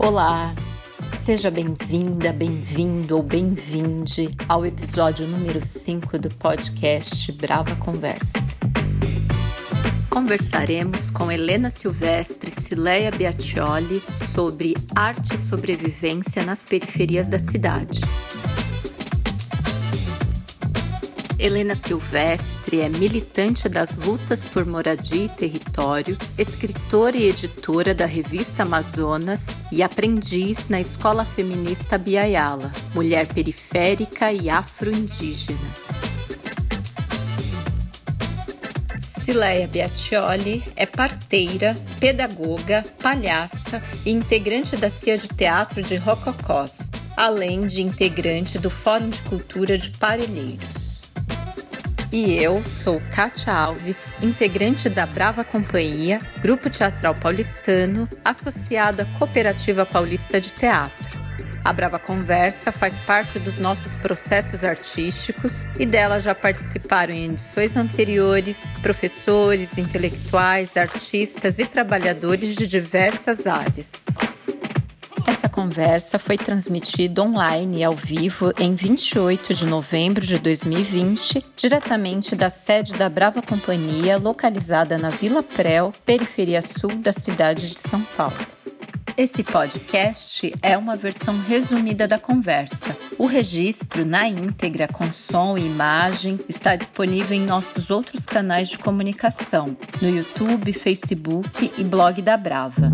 Olá, seja bem-vinda, bem-vindo ou bem-vinde ao episódio número 5 do podcast Brava Conversa. Conversaremos com Helena Silvestre Cileia Biatioli sobre arte e sobrevivência nas periferias da cidade. Helena Silvestre é militante das lutas por moradia e território, escritora e editora da revista Amazonas e aprendiz na Escola Feminista Biayala, mulher periférica e afro-indígena. Cileia Biatioli é parteira, pedagoga, palhaça e integrante da CIA de Teatro de Rococós, além de integrante do Fórum de Cultura de Parelheiros. E eu sou Kátia Alves, integrante da Brava Companhia, grupo teatral paulistano, associado à Cooperativa Paulista de Teatro. A Brava Conversa faz parte dos nossos processos artísticos e dela já participaram em edições anteriores professores, intelectuais, artistas e trabalhadores de diversas áreas. Essa conversa foi transmitida online e ao vivo em 28 de novembro de 2020, diretamente da sede da Brava Companhia, localizada na Vila Prel, periferia sul da cidade de São Paulo. Esse podcast é uma versão resumida da conversa. O registro na íntegra, com som e imagem, está disponível em nossos outros canais de comunicação, no YouTube, Facebook e blog da Brava.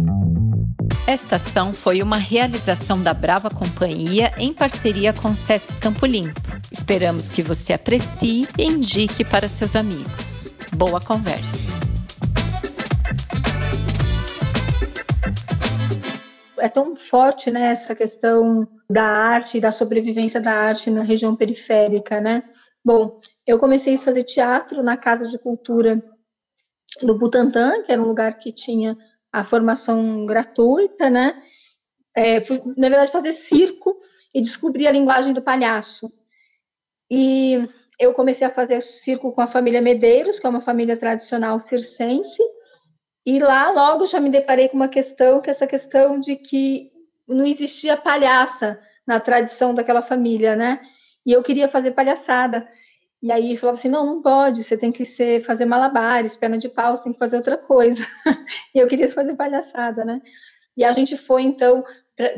Esta ação foi uma realização da Brava Companhia em parceria com o Sesc Campo Limpo. Esperamos que você aprecie e indique para seus amigos. Boa conversa! É tão forte né, essa questão da arte e da sobrevivência da arte na região periférica, né? Bom, eu comecei a fazer teatro na Casa de Cultura do Butantã, que era um lugar que tinha a formação gratuita, né? É, fui, na verdade, fazer circo e descobri a linguagem do palhaço. E eu comecei a fazer circo com a família Medeiros, que é uma família tradicional circense, e lá logo já me deparei com uma questão, que é essa questão de que não existia palhaça na tradição daquela família, né? E eu queria fazer palhaçada. E aí falava assim, não, não pode, você tem que ser, fazer malabares, perna de pau, você tem que fazer outra coisa. e eu queria fazer palhaçada, né? E a gente foi, então,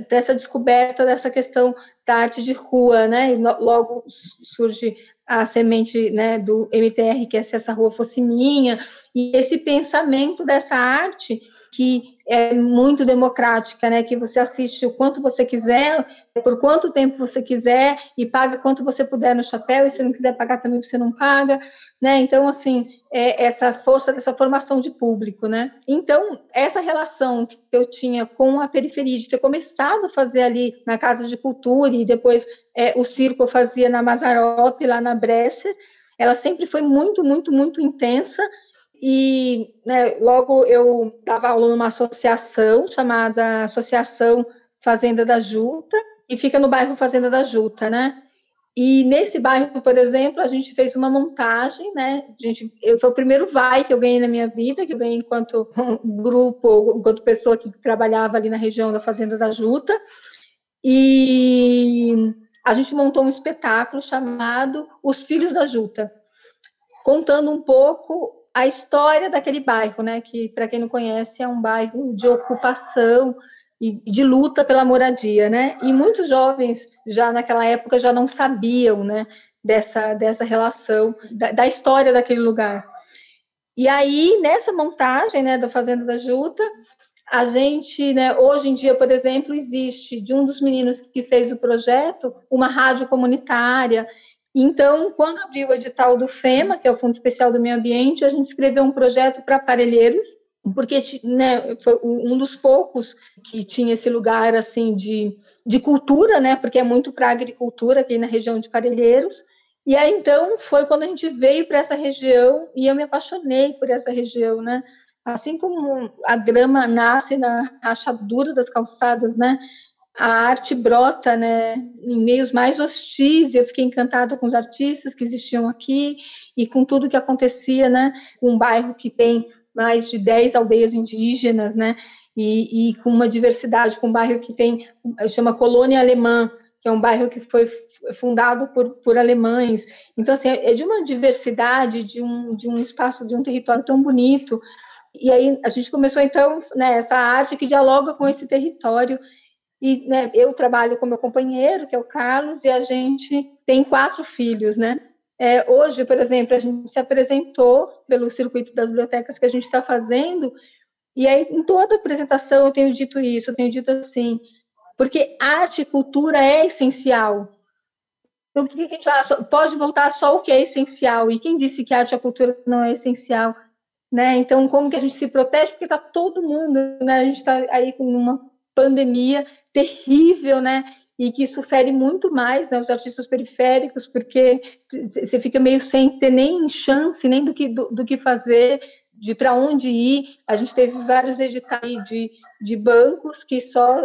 dessa descoberta dessa questão da arte de rua, né? E logo surge a semente né, do MTR, que é se essa rua fosse minha, e esse pensamento dessa arte que é muito democrática, né? Que você assiste o quanto você quiser, por quanto tempo você quiser e paga quanto você puder no chapéu. E se não quiser pagar também você não paga, né? Então assim é essa força dessa formação de público, né? Então essa relação que eu tinha com a periferia de ter começado a fazer ali na casa de cultura e depois é, o circo eu fazia na Mazarop lá na Bresser, ela sempre foi muito muito muito intensa e né, logo eu dava aula numa associação chamada Associação Fazenda da Juta, e fica no bairro Fazenda da Juta, né? E nesse bairro, por exemplo, a gente fez uma montagem, né? A gente, eu, foi o primeiro vai que eu ganhei na minha vida, que eu ganhei enquanto grupo, enquanto pessoa que trabalhava ali na região da Fazenda da Juta. E a gente montou um espetáculo chamado Os Filhos da Juta, contando um pouco a história daquele bairro, né? Que, para quem não conhece, é um bairro de ocupação e de luta pela moradia, né? E muitos jovens já naquela época já não sabiam, né? Dessa, dessa relação, da, da história daquele lugar. E aí, nessa montagem, né, da Fazenda da Juta, a gente, né, hoje em dia, por exemplo, existe de um dos meninos que fez o projeto uma rádio comunitária então, quando abriu o edital do FEMA, que é o Fundo Especial do Meio Ambiente, a gente escreveu um projeto para aparelheiros, porque né, foi um dos poucos que tinha esse lugar assim de, de cultura, né, porque é muito para agricultura aqui na região de Parelheiros. E aí então foi quando a gente veio para essa região e eu me apaixonei por essa região, né? Assim como a grama nasce na rachadura das calçadas, né? A arte brota né, em meios mais hostis, e eu fiquei encantada com os artistas que existiam aqui e com tudo que acontecia, né, um bairro que tem mais de 10 aldeias indígenas, né? E, e, com uma diversidade, com um bairro que tem, chama Colônia Alemã, que é um bairro que foi fundado por, por alemães. Então, assim, é de uma diversidade, de um, de um espaço, de um território tão bonito. E aí a gente começou, então, né, essa arte que dialoga com esse território. E né, eu trabalho com meu companheiro, que é o Carlos, e a gente tem quatro filhos, né? É, hoje, por exemplo, a gente se apresentou pelo circuito das bibliotecas que a gente está fazendo, e aí em toda apresentação eu tenho dito isso, eu tenho dito assim, porque arte e cultura é essencial. Então, que a gente fala, pode voltar só o que é essencial? E quem disse que arte e cultura não é essencial? Né? Então, como que a gente se protege? Porque está todo mundo, né? A gente está aí com uma pandemia terrível, né? E que isso fere muito mais né, os artistas periféricos, porque você fica meio sem ter nem chance, nem do que, do, do que fazer, de para onde ir. A gente teve vários editais de, de bancos que só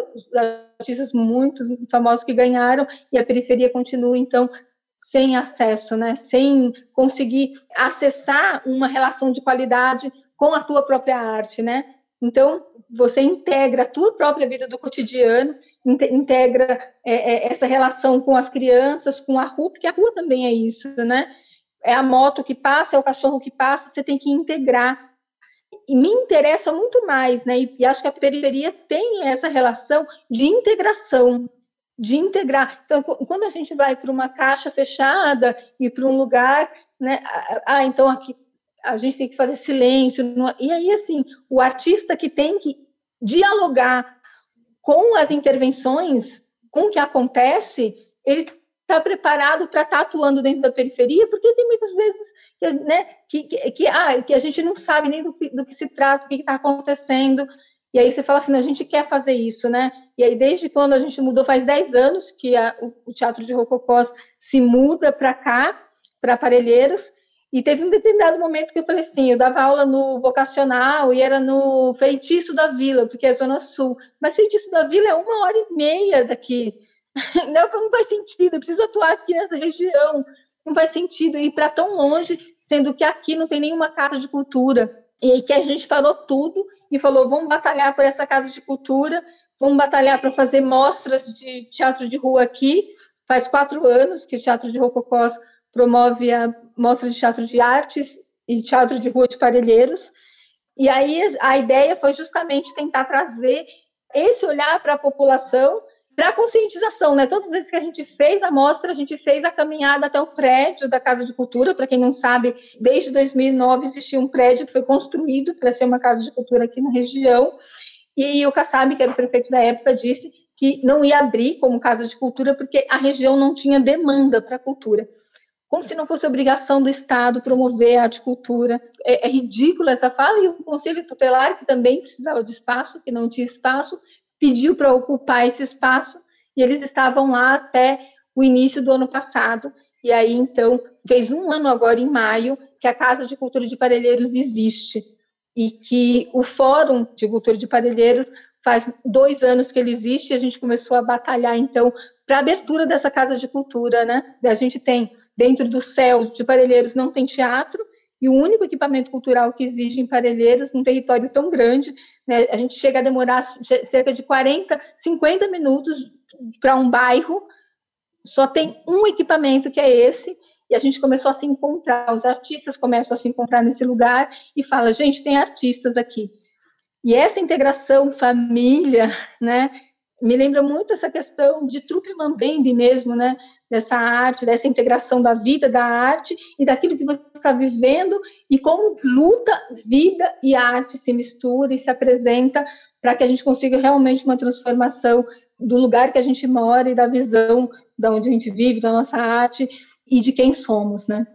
artistas muito famosos que ganharam e a periferia continua, então, sem acesso, né? sem conseguir acessar uma relação de qualidade com a tua própria arte, né? Então, você integra a tua própria vida do cotidiano, integra é, é, essa relação com as crianças, com a rua, porque a rua também é isso, né? é a moto que passa, é o cachorro que passa, você tem que integrar. E me interessa muito mais, né? E, e acho que a periferia tem essa relação de integração, de integrar. Então, quando a gente vai para uma caixa fechada e para um lugar, né? Ah, então aqui a gente tem que fazer silêncio. E aí, assim, o artista que tem que dialogar com as intervenções, com o que acontece, ele está preparado para estar tá atuando dentro da periferia, porque tem muitas vezes que, né, que, que, que, ah, que a gente não sabe nem do, do que se trata, o que está acontecendo. E aí você fala assim, a gente quer fazer isso, né? E aí desde quando a gente mudou, faz 10 anos que a, o, Teatro de Rococós se muda para cá, para Aparelheiros, e teve um determinado momento que eu falei assim, eu dava aula no vocacional e era no Feitiço da Vila, porque é Zona Sul. Mas Feitiço da Vila é uma hora e meia daqui. Não, não faz sentido, eu preciso atuar aqui nessa região. Não faz sentido ir para tão longe, sendo que aqui não tem nenhuma casa de cultura. E aí que a gente parou tudo e falou: vamos batalhar por essa casa de cultura, vamos batalhar para fazer mostras de teatro de rua aqui. Faz quatro anos que o Teatro de Rococós promove a mostra de teatro de artes e teatro de rua de Parelheiros. E aí a ideia foi justamente tentar trazer esse olhar para a população para conscientização, né? Todas as vezes que a gente fez a mostra, a gente fez a caminhada até o prédio da Casa de Cultura. Para quem não sabe, desde 2009 existia um prédio que foi construído para ser uma casa de cultura aqui na região. E o Kassab, que era o prefeito da época, disse que não ia abrir como casa de cultura porque a região não tinha demanda para cultura. Como se não fosse obrigação do Estado promover a arte cultura. É, é ridícula essa fala, e o Conselho Tutelar, que também precisava de espaço, que não tinha espaço, pediu para ocupar esse espaço e eles estavam lá até o início do ano passado. E aí, então, fez um ano agora, em maio, que a Casa de Cultura de Parelheiros existe e que o Fórum de Cultura de Parelheiros faz dois anos que ele existe e a gente começou a batalhar, então, para a abertura dessa Casa de Cultura, né? A gente tem, dentro do céu de Parelheiros, não tem teatro, e o único equipamento cultural que existe em Parelheiros, num território tão grande, né, a gente chega a demorar cerca de 40, 50 minutos para um bairro, só tem um equipamento que é esse, e a gente começou a se encontrar, os artistas começam a se encontrar nesse lugar e fala, gente, tem artistas aqui. E essa integração família, né, me lembra muito essa questão de trupe mambembe mesmo, né? Dessa arte, dessa integração da vida, da arte e daquilo que você está vivendo e como luta, vida e arte se mistura e se apresenta para que a gente consiga realmente uma transformação do lugar que a gente mora e da visão da onde a gente vive, da nossa arte e de quem somos, né?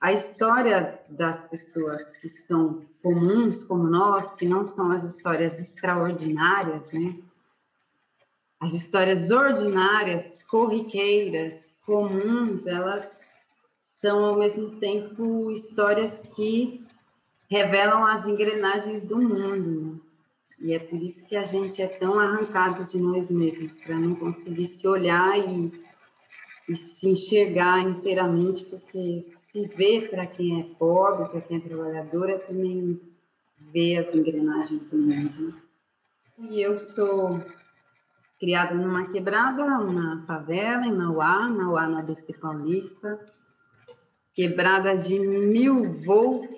A história das pessoas que são comuns como nós, que não são as histórias extraordinárias, né? As histórias ordinárias, corriqueiras, comuns, elas são ao mesmo tempo histórias que revelam as engrenagens do mundo. Né? E é por isso que a gente é tão arrancado de nós mesmos, para não conseguir se olhar e, e se enxergar inteiramente, porque se vê para quem é pobre, para quem é trabalhador, é também ver as engrenagens do mundo. E eu sou criada numa quebrada, uma favela em Mauá, Mauá no ABC Paulista, quebrada de mil volts.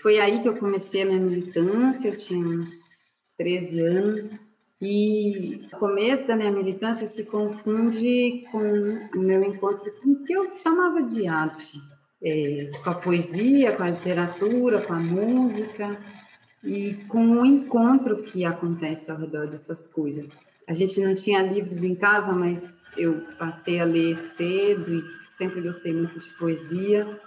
Foi aí que eu comecei a minha militância, eu tinha uns 13 anos. E o começo da minha militância se confunde com o meu encontro com o que eu chamava de arte, é, com a poesia, com a literatura, com a música e com o encontro que acontece ao redor dessas coisas. A gente não tinha livros em casa, mas eu passei a ler cedo e sempre gostei muito de poesia.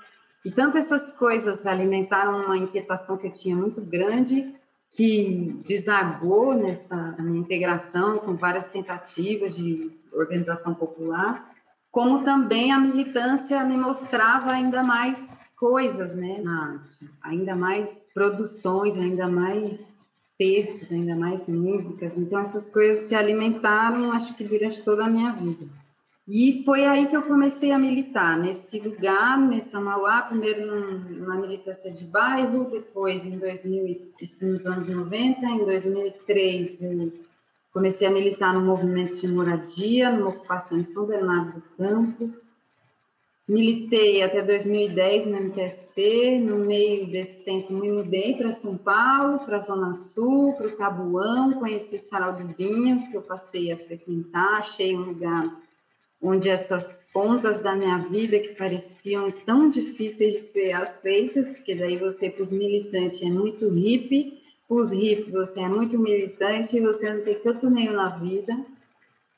E tanto essas coisas alimentaram uma inquietação que eu tinha muito grande, que desagou nessa minha integração com várias tentativas de organização popular, como também a militância me mostrava ainda mais coisas né, na arte, ainda mais produções, ainda mais textos, ainda mais músicas. Então, essas coisas se alimentaram, acho que durante toda a minha vida. E foi aí que eu comecei a militar, nesse lugar, nessa Mauá, primeiro na militância de bairro, depois em 2000, isso nos anos 90, em 2003 eu comecei a militar no movimento de moradia, numa ocupação em São Bernardo do Campo, Militei até 2010 no MTST, no meio desse tempo me mudei para São Paulo, para a Zona Sul, para o Tabuão, conheci o Sarau do Vinho, que eu passei a frequentar, achei um lugar onde essas pontas da minha vida que pareciam tão difíceis de ser aceitas, porque daí você, para os militantes, é muito hippie, para os hippies você é muito militante e você não tem canto nenhum na vida.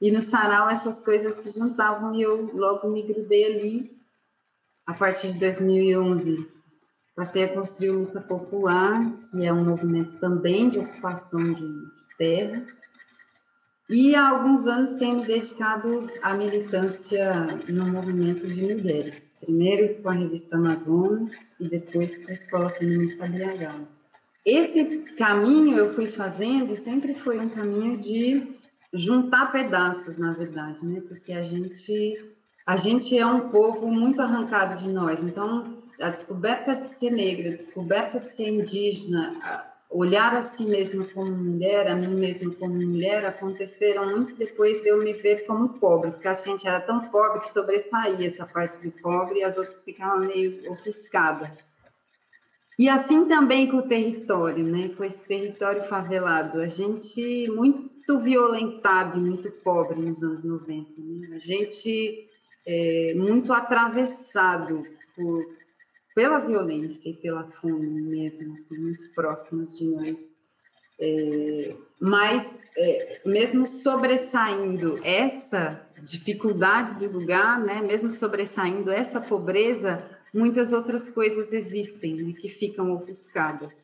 E no sarau essas coisas se juntavam e eu logo me grudei ali. A partir de 2011, passei a construir o Luta Popular, que é um movimento também de ocupação de terra. E há alguns anos tenho me dedicado à militância no movimento de mulheres. Primeiro com a revista Amazonas e depois com a Escola Feminista BH. Esse caminho eu fui fazendo sempre foi um caminho de juntar pedaços, na verdade, né? Porque a gente a gente é um povo muito arrancado de nós. Então, a descoberta de ser negra, a descoberta de ser indígena, olhar a si mesma como mulher, a mim mesma como mulher, aconteceram muito depois de eu me ver como pobre, porque acho que a gente era tão pobre que sobressaía essa parte de pobre e as outras ficavam meio ofuscadas. E assim também com o território, né? com esse território favelado. A gente muito violentado e muito pobre nos anos 90. Né? A gente é, muito atravessado por, pela violência e pela fome mesmo, assim, muito próximas de nós. É, mas, é, mesmo sobressaindo essa dificuldade do lugar, né, mesmo sobressaindo essa pobreza, muitas outras coisas existem né, que ficam ofuscadas.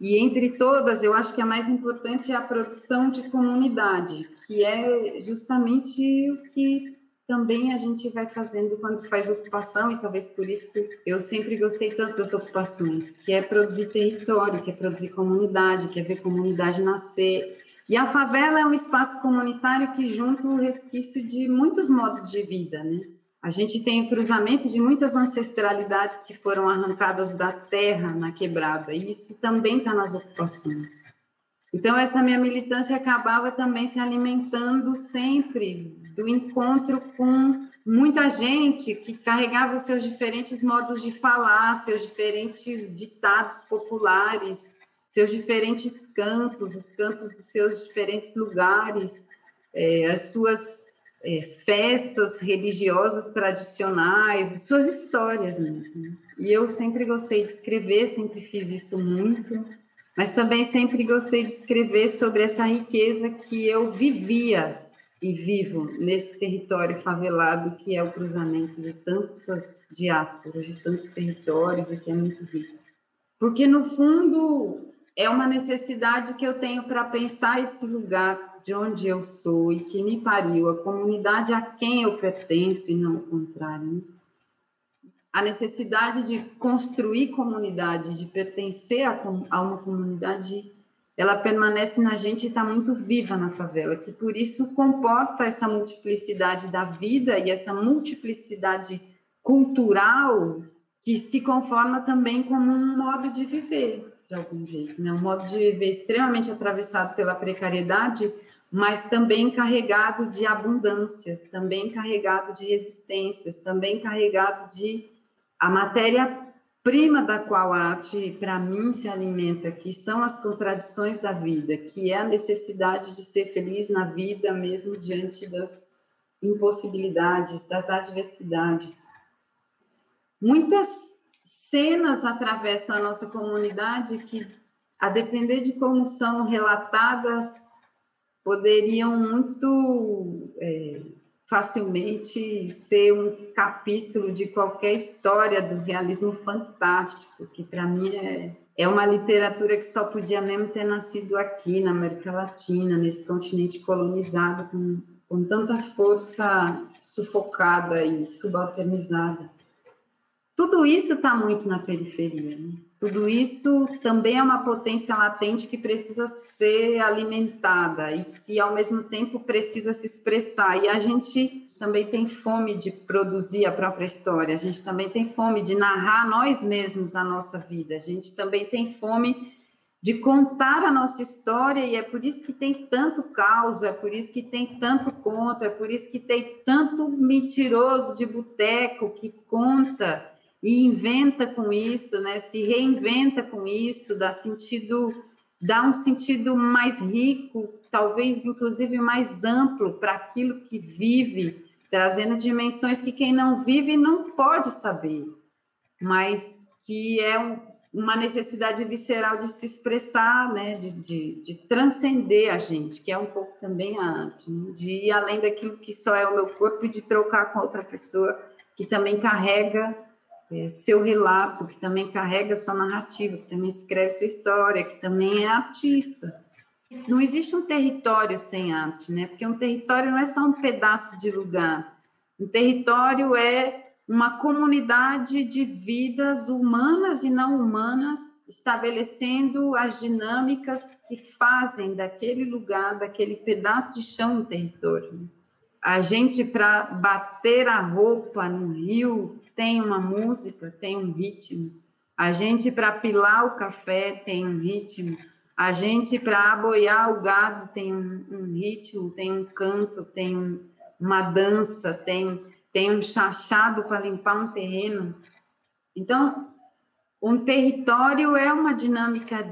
E entre todas, eu acho que a mais importante é a produção de comunidade, que é justamente o que também a gente vai fazendo quando faz ocupação, e talvez por isso eu sempre gostei tanto das ocupações, que é produzir território, que é produzir comunidade, que é ver comunidade nascer. E a favela é um espaço comunitário que junta o resquício de muitos modos de vida, né? A gente tem o cruzamento de muitas ancestralidades que foram arrancadas da terra na quebrada, e isso também está nas ocupações. Então, essa minha militância acabava também se alimentando sempre do encontro com muita gente que carregava seus diferentes modos de falar, seus diferentes ditados populares, seus diferentes cantos, os cantos dos seus diferentes lugares, é, as suas é, festas religiosas tradicionais, suas histórias mesmo. E eu sempre gostei de escrever, sempre fiz isso muito, mas também sempre gostei de escrever sobre essa riqueza que eu vivia e vivo nesse território favelado que é o cruzamento de tantas diásporas, de tantos territórios e que é muito rico. Porque, no fundo, é uma necessidade que eu tenho para pensar esse lugar de onde eu sou e que me pariu, a comunidade a quem eu pertenço e não o contrário. A necessidade de construir comunidade, de pertencer a, a uma comunidade, ela permanece na gente e está muito viva na favela, que por isso comporta essa multiplicidade da vida e essa multiplicidade cultural que se conforma também como um modo de viver de algum jeito, né? Um modo de viver extremamente atravessado pela precariedade, mas também carregado de abundâncias, também carregado de resistências, também carregado de a matéria prima da qual a arte, para mim, se alimenta, que são as contradições da vida, que é a necessidade de ser feliz na vida, mesmo diante das impossibilidades, das adversidades. Muitas cenas atravessam a nossa comunidade que, a depender de como são relatadas, poderiam muito é, facilmente ser um capítulo de qualquer história do realismo fantástico, que para mim é, é uma literatura que só podia mesmo ter nascido aqui na América Latina, nesse continente colonizado com, com tanta força sufocada e subalternizada. Tudo isso está muito na periferia. Né? Tudo isso também é uma potência latente que precisa ser alimentada e que, ao mesmo tempo, precisa se expressar. E a gente também tem fome de produzir a própria história, a gente também tem fome de narrar nós mesmos a nossa vida, a gente também tem fome de contar a nossa história, e é por isso que tem tanto caos, é por isso que tem tanto conto, é por isso que tem tanto mentiroso de boteco que conta e inventa com isso, né? Se reinventa com isso, dá sentido, dá um sentido mais rico, talvez inclusive mais amplo para aquilo que vive, trazendo dimensões que quem não vive não pode saber, mas que é um, uma necessidade visceral de se expressar, né? De, de, de, transcender a gente, que é um pouco também a né? de ir além daquilo que só é o meu corpo e de trocar com outra pessoa que também carrega seu relato, que também carrega sua narrativa, que também escreve sua história, que também é artista. Não existe um território sem arte, né? Porque um território não é só um pedaço de lugar. Um território é uma comunidade de vidas humanas e não humanas, estabelecendo as dinâmicas que fazem daquele lugar, daquele pedaço de chão um território. A gente, para bater a roupa no rio, tem uma música, tem um ritmo. A gente, para pilar o café, tem um ritmo. A gente, para aboiar o gado, tem um, um, ritmo, tem um canto, tem um, uma dança, tem, tem um chachado para limpar um terreno. Então, um território é uma dinâmica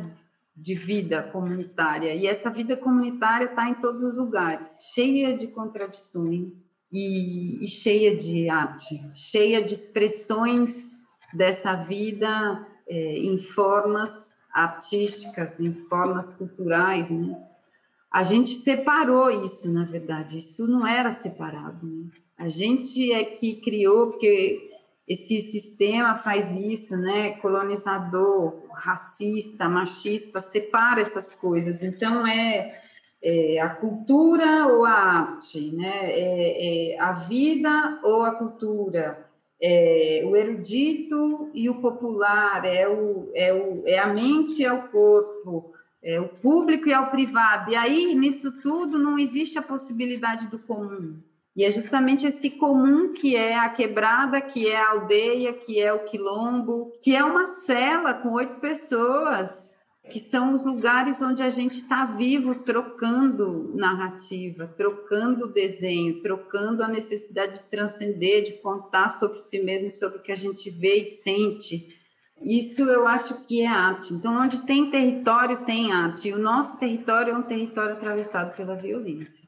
de vida comunitária, e essa vida comunitária está em todos os lugares, cheia de contradições, e, e cheia de arte, cheia de expressões dessa vida é, em formas artísticas, em formas culturais, né? A gente separou isso, na verdade, isso não era separado. Né? A gente é que criou, porque esse sistema faz isso, né? Colonizador, racista, machista, separa essas coisas. Então, é é, a cultura ou a arte, né? É, é, a vida ou a cultura, é, o erudito e o popular, é, o, é, o, é a mente e é o corpo, é o público e é o privado. E aí, nisso tudo, não existe a possibilidade do comum. E é justamente esse comum que é a quebrada, que é a aldeia, que é o quilombo, que é uma cela com oito pessoas que são os lugares onde a gente está vivo, trocando narrativa, trocando desenho, trocando a necessidade de transcender, de contar sobre si mesmo, sobre o que a gente vê e sente. Isso eu acho que é arte. Então, onde tem território, tem arte. E o nosso território é um território atravessado pela violência.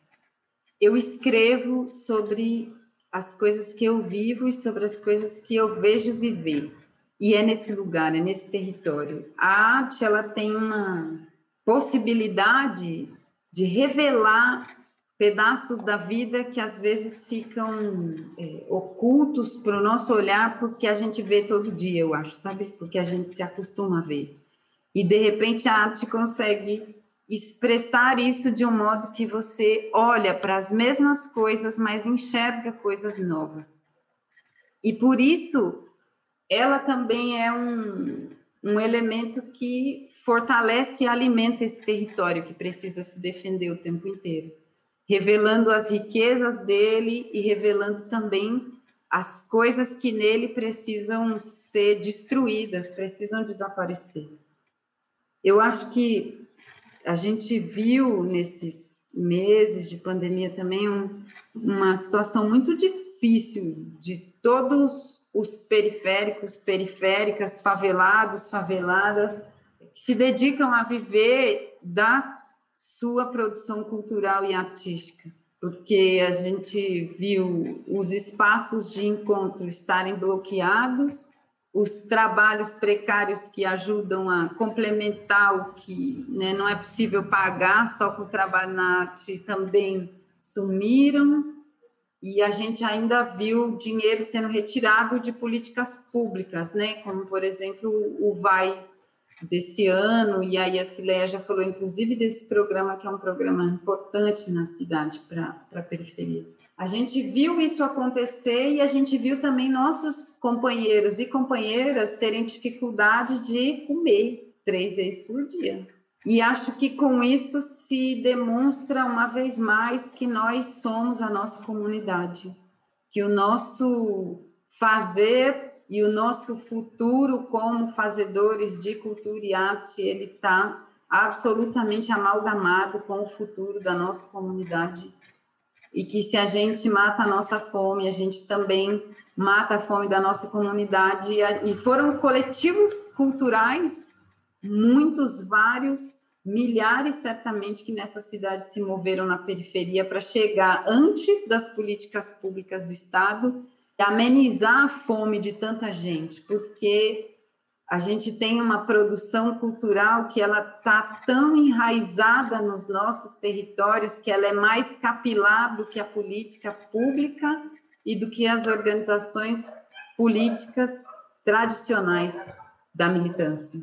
Eu escrevo sobre as coisas que eu vivo e sobre as coisas que eu vejo viver. E é nesse lugar, é nesse território. A arte ela tem uma possibilidade de revelar pedaços da vida que às vezes ficam é, ocultos para o nosso olhar porque a gente vê todo dia, eu acho, sabe? Porque a gente se acostuma a ver. E de repente a arte consegue expressar isso de um modo que você olha para as mesmas coisas, mas enxerga coisas novas. E por isso ela também é um, um elemento que fortalece e alimenta esse território que precisa se defender o tempo inteiro, revelando as riquezas dele e revelando também as coisas que nele precisam ser destruídas, precisam desaparecer. Eu acho que a gente viu nesses meses de pandemia também um, uma situação muito difícil de todos os periféricos, periféricas, favelados, faveladas, que se dedicam a viver da sua produção cultural e artística, porque a gente viu os espaços de encontro estarem bloqueados, os trabalhos precários que ajudam a complementar o que né, não é possível pagar só com o trabalho na arte também sumiram, e a gente ainda viu dinheiro sendo retirado de políticas públicas, né, como, por exemplo, o Vai desse ano, e aí a Cileia já falou, inclusive, desse programa, que é um programa importante na cidade para a periferia. A gente viu isso acontecer e a gente viu também nossos companheiros e companheiras terem dificuldade de comer três vezes por dia. E acho que com isso se demonstra uma vez mais que nós somos a nossa comunidade, que o nosso fazer e o nosso futuro como fazedores de cultura e arte ele está absolutamente amalgamado com o futuro da nossa comunidade e que se a gente mata a nossa fome, a gente também mata a fome da nossa comunidade. E foram coletivos culturais, muitos, vários, milhares certamente que nessa cidade se moveram na periferia para chegar antes das políticas públicas do Estado e amenizar a fome de tanta gente, porque a gente tem uma produção cultural que ela está tão enraizada nos nossos territórios que ela é mais capilar do que a política pública e do que as organizações políticas tradicionais da militância.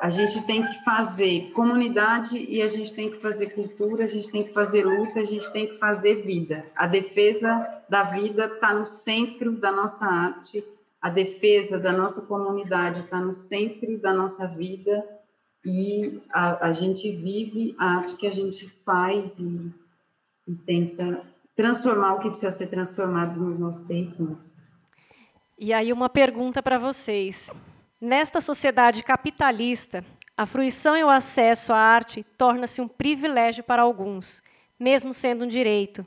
A gente tem que fazer comunidade e a gente tem que fazer cultura, a gente tem que fazer luta, a gente tem que fazer vida. A defesa da vida está no centro da nossa arte a defesa da nossa comunidade está no centro da nossa vida e a, a, gente vive a arte que a gente faz e, e tenta transformar o que precisa ser transformado nos nossos territórios. E aí uma pergunta para vocês. Nesta sociedade capitalista, a fruição e o acesso à arte torna-se um privilégio para alguns, mesmo sendo um direito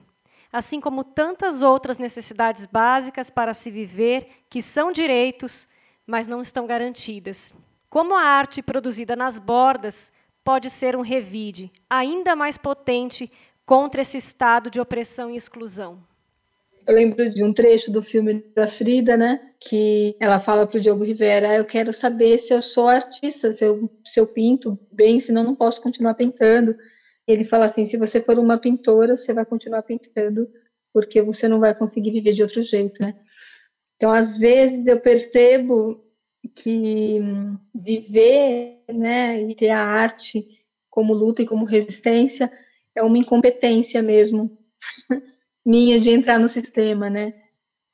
assim como tantas outras necessidades básicas para se viver que são direitos, mas não estão garantidas. Como a arte produzida nas bordas pode ser um revide ainda mais potente contra esse estado de opressão e exclusão? Eu lembro de um trecho do filme da Frida, né? Que ela fala para o Diogo Rivera: Eu quero saber se eu sou artista, se eu, se eu pinto bem, senão não posso continuar pintando ele fala assim: se você for uma pintora, você vai continuar pintando, porque você não vai conseguir viver de outro jeito, né? Então, às vezes eu percebo que viver, né, e ter a arte como luta e como resistência é uma incompetência mesmo minha de entrar no sistema, né?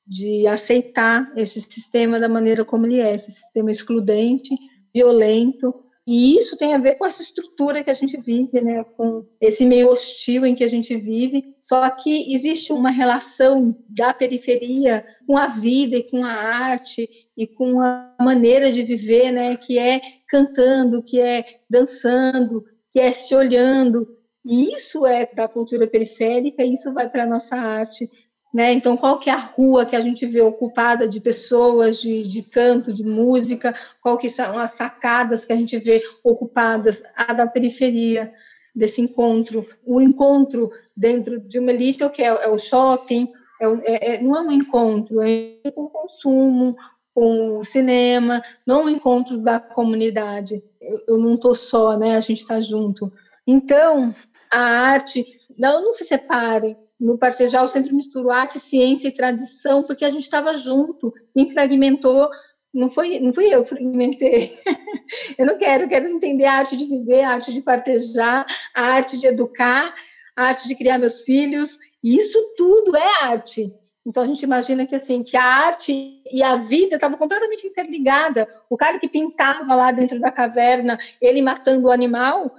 De aceitar esse sistema da maneira como ele é, esse sistema excludente, violento, e isso tem a ver com essa estrutura que a gente vive, né, com esse meio hostil em que a gente vive. Só que existe uma relação da periferia com a vida e com a arte e com a maneira de viver, né, que é cantando, que é dançando, que é se olhando. E isso é da cultura periférica, isso vai para a nossa arte. Né? Então, qual que é a rua que a gente vê ocupada de pessoas, de, de canto, de música? Qual que são as sacadas que a gente vê ocupadas? A da periferia desse encontro. O encontro dentro de uma o que é, é o shopping, é, é, é, não é um encontro, é o consumo, com o cinema, não um encontro da comunidade. Eu, eu não estou só, né? A gente está junto. Então, a arte não, não se separe no Partejal eu sempre misturo arte, ciência e tradição, porque a gente estava junto, quem fragmentou não foi, não fui eu que fragmentei. eu não quero, quero entender a arte de viver, a arte de partejar, a arte de educar, a arte de criar meus filhos, isso tudo é arte. Então a gente imagina que assim, que a arte e a vida estavam completamente interligadas. O cara que pintava lá dentro da caverna, ele matando o animal,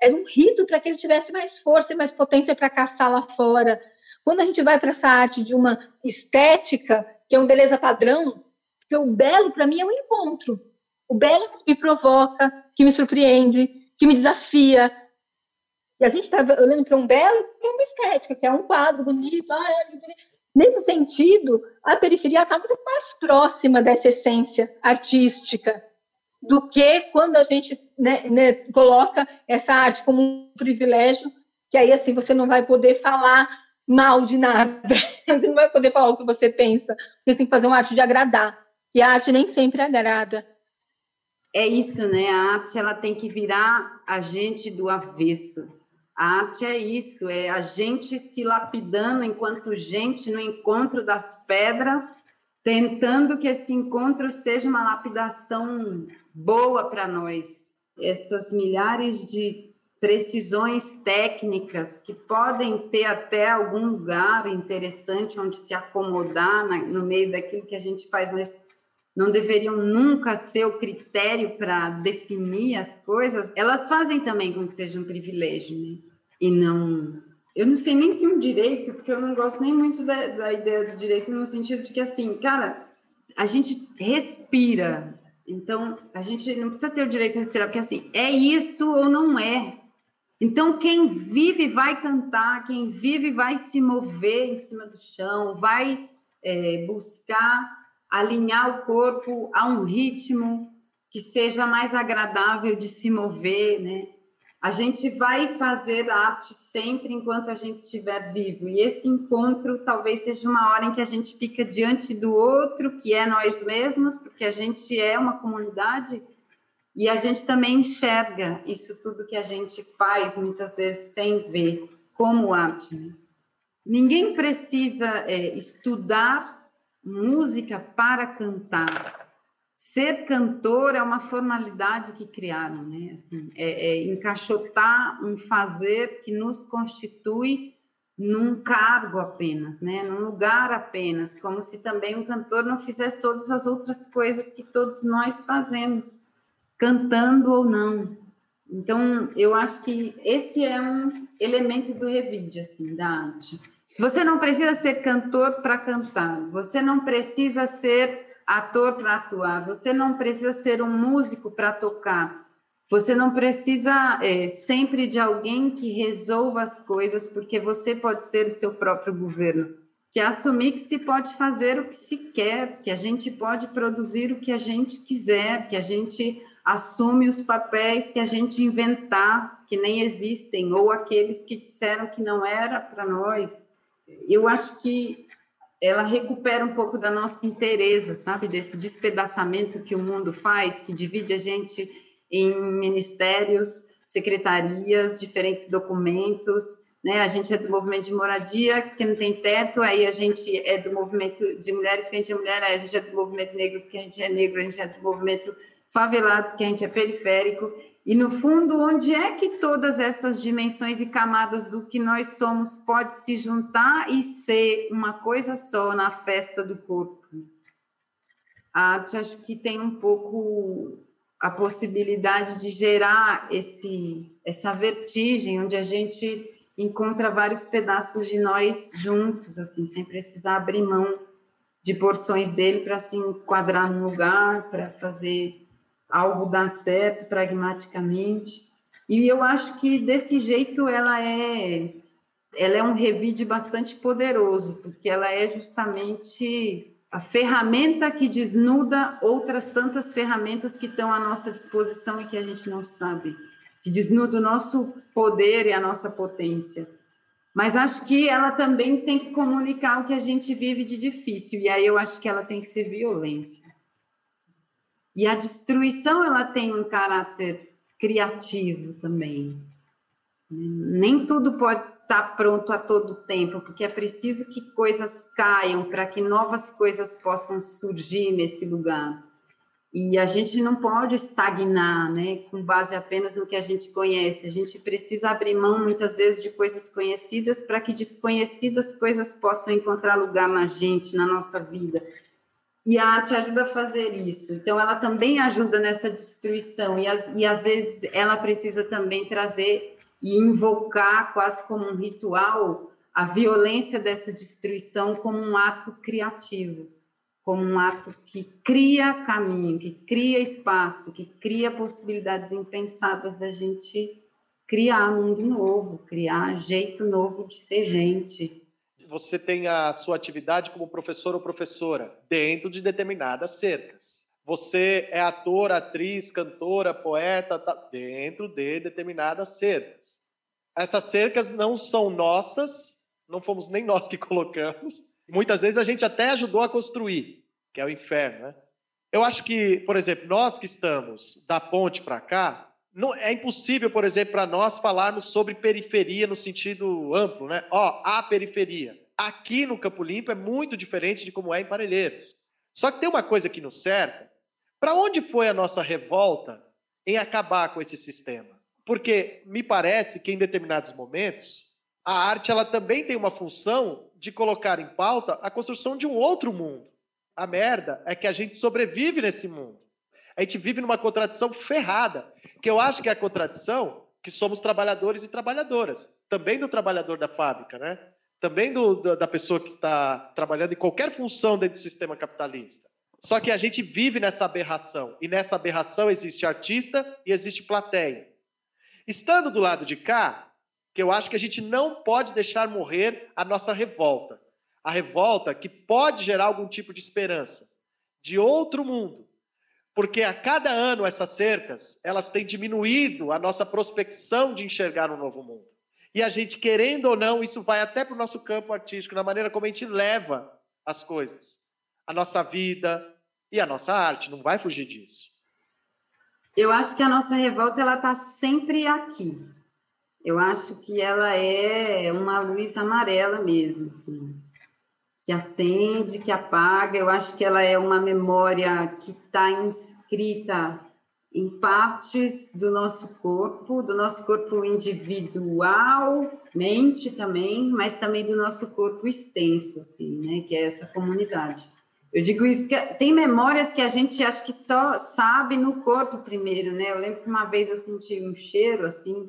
era um rito para que ele tivesse mais força e mais potência para caçar lá fora. Quando a gente vai para essa arte de uma estética, que é uma beleza padrão, porque o belo para mim é um encontro. O belo que me provoca, que me surpreende, que me desafia. E a gente está olhando para um belo que é uma estética, que é um quadro bonito. Ah, é Nesse sentido, a periferia está muito mais próxima dessa essência artística do que quando a gente né, né, coloca essa arte como um privilégio, que aí assim você não vai poder falar mal de nada, você não vai poder falar o que você pensa, você tem que fazer uma arte de agradar, e a arte nem sempre agrada. É isso, né? A arte ela tem que virar a gente do avesso. A arte é isso, é a gente se lapidando enquanto gente no encontro das pedras, tentando que esse encontro seja uma lapidação boa para nós. Essas milhares de precisões técnicas que podem ter até algum lugar interessante onde se acomodar no meio daquilo que a gente faz, mas não deveriam nunca ser o critério para definir as coisas, elas fazem também com que seja um privilégio, né? E não. Eu não sei nem se um direito, porque eu não gosto nem muito da, da ideia do direito, no sentido de que, assim, cara, a gente respira então, a gente não precisa ter o direito a respirar, porque assim, é isso ou não é. Então, quem vive vai cantar, quem vive vai se mover em cima do chão, vai é, buscar alinhar o corpo a um ritmo que seja mais agradável de se mover, né? A gente vai fazer arte sempre enquanto a gente estiver vivo. E esse encontro talvez seja uma hora em que a gente fica diante do outro, que é nós mesmos, porque a gente é uma comunidade e a gente também enxerga isso tudo que a gente faz, muitas vezes sem ver, como arte. Né? Ninguém precisa é, estudar música para cantar ser cantor é uma formalidade que criaram, né? Assim, é, é encaixotar um fazer que nos constitui num cargo apenas, né? Num lugar apenas, como se também um cantor não fizesse todas as outras coisas que todos nós fazemos, cantando ou não. Então, eu acho que esse é um elemento do revide, assim, da arte. Você não precisa ser cantor para cantar, você não precisa ser ator para atuar, você não precisa ser um músico para tocar, você não precisa é, sempre de alguém que resolva as coisas, porque você pode ser o seu próprio governo. Que é assumir que se pode fazer o que se quer, que a gente pode produzir o que a gente quiser, que a gente assume os papéis que a gente inventar, que nem existem, ou aqueles que disseram que não era para nós. Eu acho que ela recupera um pouco da nossa inteireza, sabe? Desse despedaçamento que o mundo faz, que divide a gente em ministérios, secretarias, diferentes documentos, né? A gente é do movimento de moradia, que não tem teto, aí a gente é do movimento de mulheres, porque a gente é mulher, a gente é do movimento negro, porque a gente é negro, a gente é do movimento favelado, porque a gente é periférico. E no fundo, onde é que todas essas dimensões e camadas do que nós somos pode se juntar e ser uma coisa só na festa do corpo? A arte acho que tem um pouco a possibilidade de gerar esse essa vertigem onde a gente encontra vários pedaços de nós juntos, assim, sem precisar abrir mão de porções dele para se enquadrar no lugar, para fazer algo dar certo pragmaticamente. E eu acho que desse jeito ela é ela é um revide bastante poderoso, porque ela é justamente a ferramenta que desnuda outras tantas ferramentas que estão à nossa disposição e que a gente não sabe, que desnuda o nosso poder e a nossa potência. Mas acho que ela também tem que comunicar o que a gente vive de difícil, e aí eu acho que ela tem que ser violência. E a destruição ela tem um caráter criativo também. Nem tudo pode estar pronto a todo tempo, porque é preciso que coisas caiam para que novas coisas possam surgir nesse lugar. E a gente não pode estagnar, né, com base apenas no que a gente conhece. A gente precisa abrir mão muitas vezes de coisas conhecidas para que desconhecidas coisas possam encontrar lugar na gente, na nossa vida. E a arte ajuda a fazer isso. Então, ela também ajuda nessa destruição. E, as, e às vezes ela precisa também trazer e invocar, quase como um ritual, a violência dessa destruição como um ato criativo. como um ato que cria caminho, que cria espaço, que cria possibilidades impensadas da gente criar mundo novo, criar jeito novo de ser gente. Você tem a sua atividade como professor ou professora dentro de determinadas cercas. Você é ator, atriz, cantora, poeta, tá dentro de determinadas cercas. Essas cercas não são nossas, não fomos nem nós que colocamos. Muitas vezes a gente até ajudou a construir, que é o inferno, né? Eu acho que, por exemplo, nós que estamos da ponte para cá, não, é impossível, por exemplo, para nós falarmos sobre periferia no sentido amplo, né? Ó, a periferia. Aqui no Campo Limpo é muito diferente de como é em Parelheiros. Só que tem uma coisa que nos cerca. Para onde foi a nossa revolta em acabar com esse sistema? Porque me parece que em determinados momentos a arte ela também tem uma função de colocar em pauta a construção de um outro mundo. A merda é que a gente sobrevive nesse mundo. A gente vive numa contradição ferrada, que eu acho que é a contradição que somos trabalhadores e trabalhadoras, também do trabalhador da fábrica, né? Também do, da pessoa que está trabalhando em qualquer função dentro do sistema capitalista. Só que a gente vive nessa aberração, e nessa aberração existe artista e existe plateia. Estando do lado de cá, que eu acho que a gente não pode deixar morrer a nossa revolta. A revolta que pode gerar algum tipo de esperança, de outro mundo, porque a cada ano essas cercas, elas têm diminuído a nossa prospecção de enxergar um novo mundo. E a gente, querendo ou não, isso vai até para o nosso campo artístico, na maneira como a gente leva as coisas. A nossa vida e a nossa arte, não vai fugir disso. Eu acho que a nossa revolta, ela está sempre aqui. Eu acho que ela é uma luz amarela mesmo, assim que acende, que apaga. Eu acho que ela é uma memória que está inscrita em partes do nosso corpo, do nosso corpo individual, mente também, mas também do nosso corpo extenso, assim, né? Que é essa comunidade. Eu digo isso porque tem memórias que a gente acha que só sabe no corpo primeiro, né? Eu lembro que uma vez eu senti um cheiro assim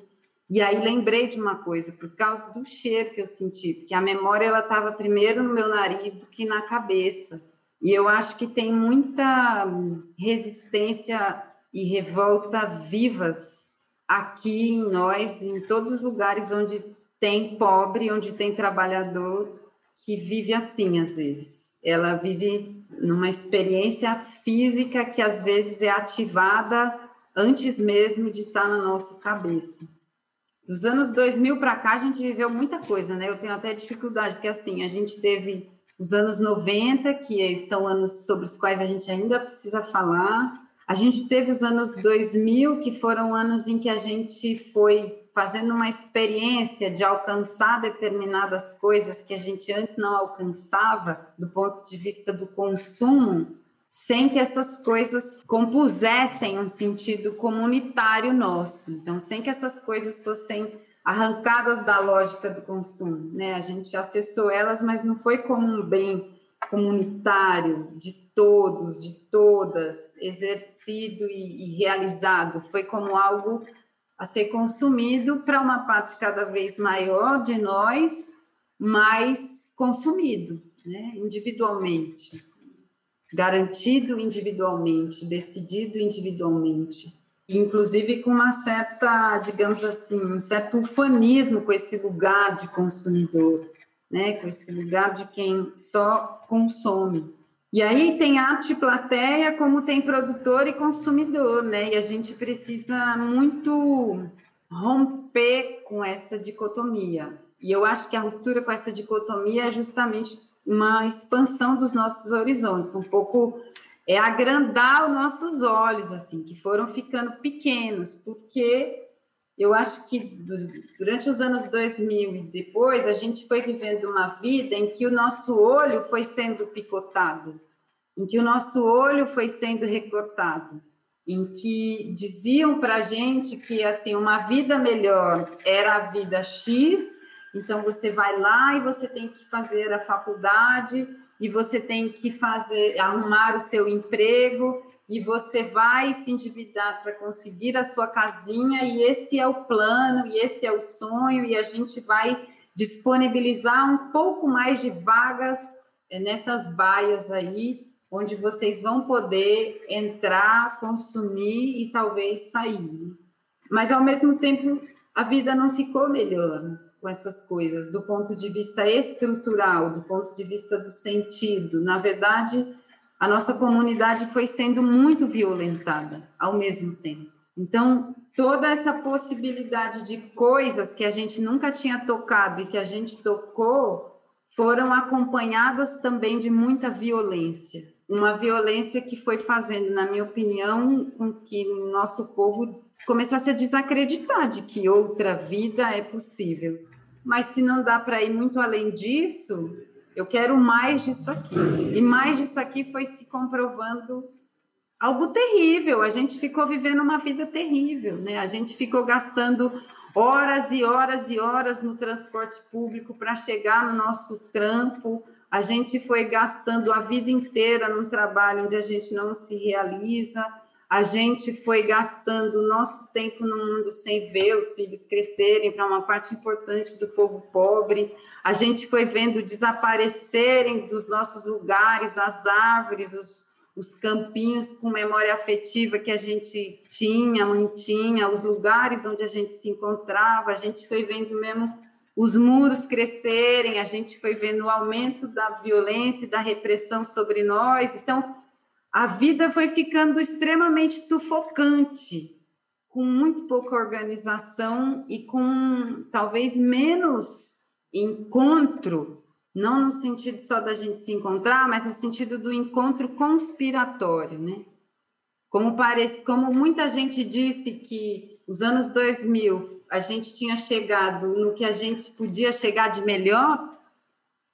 e aí lembrei de uma coisa, por causa do cheiro que eu senti, porque a memória ela estava primeiro no meu nariz do que na cabeça. E eu acho que tem muita resistência e revolta vivas aqui em nós, em todos os lugares onde tem pobre, onde tem trabalhador que vive assim às vezes. Ela vive numa experiência física que às vezes é ativada antes mesmo de estar na nossa cabeça. Dos anos 2000 para cá, a gente viveu muita coisa, né? Eu tenho até dificuldade, porque assim, a gente teve os anos 90, que são anos sobre os quais a gente ainda precisa falar. A gente teve os anos 2000, que foram anos em que a gente foi fazendo uma experiência de alcançar determinadas coisas que a gente antes não alcançava, do ponto de vista do consumo, sem que essas coisas compusessem um sentido comunitário nosso. Então, sem que essas coisas fossem arrancadas da lógica do consumo, né? A gente acessou elas, mas não foi como um bem comunitário de todos, de todas, exercido e, e realizado. Foi como algo a ser consumido para uma parte cada vez maior de nós, mas consumido, né? Individualmente garantido individualmente, decidido individualmente, inclusive com uma certa, digamos assim, um certo ufanismo com esse lugar de consumidor, né, com esse lugar de quem só consome. E aí tem arte plateia, como tem produtor e consumidor, né? E a gente precisa muito romper com essa dicotomia. E eu acho que a ruptura com essa dicotomia é justamente uma expansão dos nossos horizontes, um pouco é agrandar os nossos olhos, assim, que foram ficando pequenos, porque eu acho que durante os anos 2000 e depois, a gente foi vivendo uma vida em que o nosso olho foi sendo picotado, em que o nosso olho foi sendo recortado, em que diziam para a gente que, assim, uma vida melhor era a vida X então você vai lá e você tem que fazer a faculdade e você tem que fazer arrumar o seu emprego e você vai se endividar para conseguir a sua casinha e esse é o plano e esse é o sonho e a gente vai disponibilizar um pouco mais de vagas eh, nessas baias aí onde vocês vão poder entrar, consumir e talvez sair. Mas, ao mesmo tempo, a vida não ficou melhor com essas coisas, do ponto de vista estrutural, do ponto de vista do sentido. Na verdade, a nossa comunidade foi sendo muito violentada ao mesmo tempo. Então, toda essa possibilidade de coisas que a gente nunca tinha tocado e que a gente tocou foram acompanhadas também de muita violência. Uma violência que foi fazendo, na minha opinião, com que o nosso povo começasse a desacreditar de que outra vida é possível. Mas se não dá para ir muito além disso, eu quero mais disso aqui. E mais disso aqui foi se comprovando algo terrível. A gente ficou vivendo uma vida terrível, né? A gente ficou gastando horas e horas e horas no transporte público para chegar no nosso trampo. A gente foi gastando a vida inteira num trabalho onde a gente não se realiza. A gente foi gastando o nosso tempo no mundo sem ver os filhos crescerem para uma parte importante do povo pobre. A gente foi vendo desaparecerem dos nossos lugares as árvores, os, os campinhos com memória afetiva que a gente tinha, mantinha, os lugares onde a gente se encontrava, a gente foi vendo mesmo os muros crescerem, a gente foi vendo o aumento da violência e da repressão sobre nós. Então, a vida foi ficando extremamente sufocante, com muito pouca organização e com talvez menos encontro não no sentido só da gente se encontrar, mas no sentido do encontro conspiratório, né? Como parece, como muita gente disse que os anos 2000 a gente tinha chegado no que a gente podia chegar de melhor,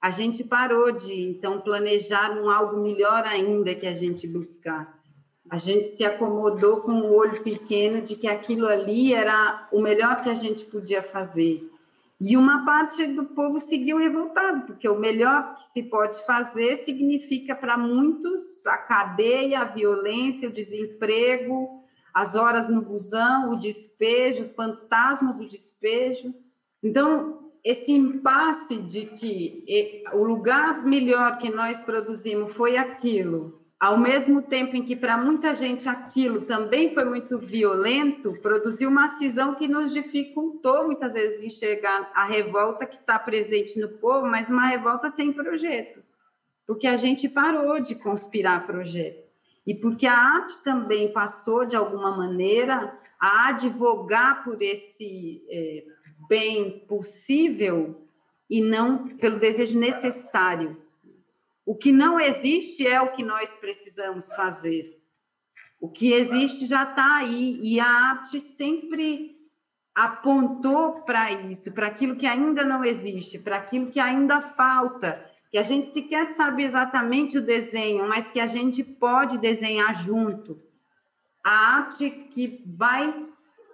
a gente parou de então planejar um algo melhor ainda que a gente buscasse. A gente se acomodou com o olho pequeno de que aquilo ali era o melhor que a gente podia fazer. E uma parte do povo seguiu revoltado, porque o melhor que se pode fazer significa para muitos a cadeia, a violência, o desemprego, as horas no busão, o despejo, o fantasma do despejo. Então, esse impasse de que o lugar melhor que nós produzimos foi aquilo, ao mesmo tempo em que para muita gente aquilo também foi muito violento, produziu uma cisão que nos dificultou muitas vezes enxergar a revolta que está presente no povo, mas uma revolta sem projeto, porque a gente parou de conspirar projeto. E porque a arte também passou de alguma maneira a advogar por esse é, bem possível e não pelo desejo necessário o que não existe é o que nós precisamos fazer. O que existe já está aí, e a arte sempre apontou para isso, para aquilo que ainda não existe, para aquilo que ainda falta, que a gente sequer sabe exatamente o desenho, mas que a gente pode desenhar junto. A arte que vai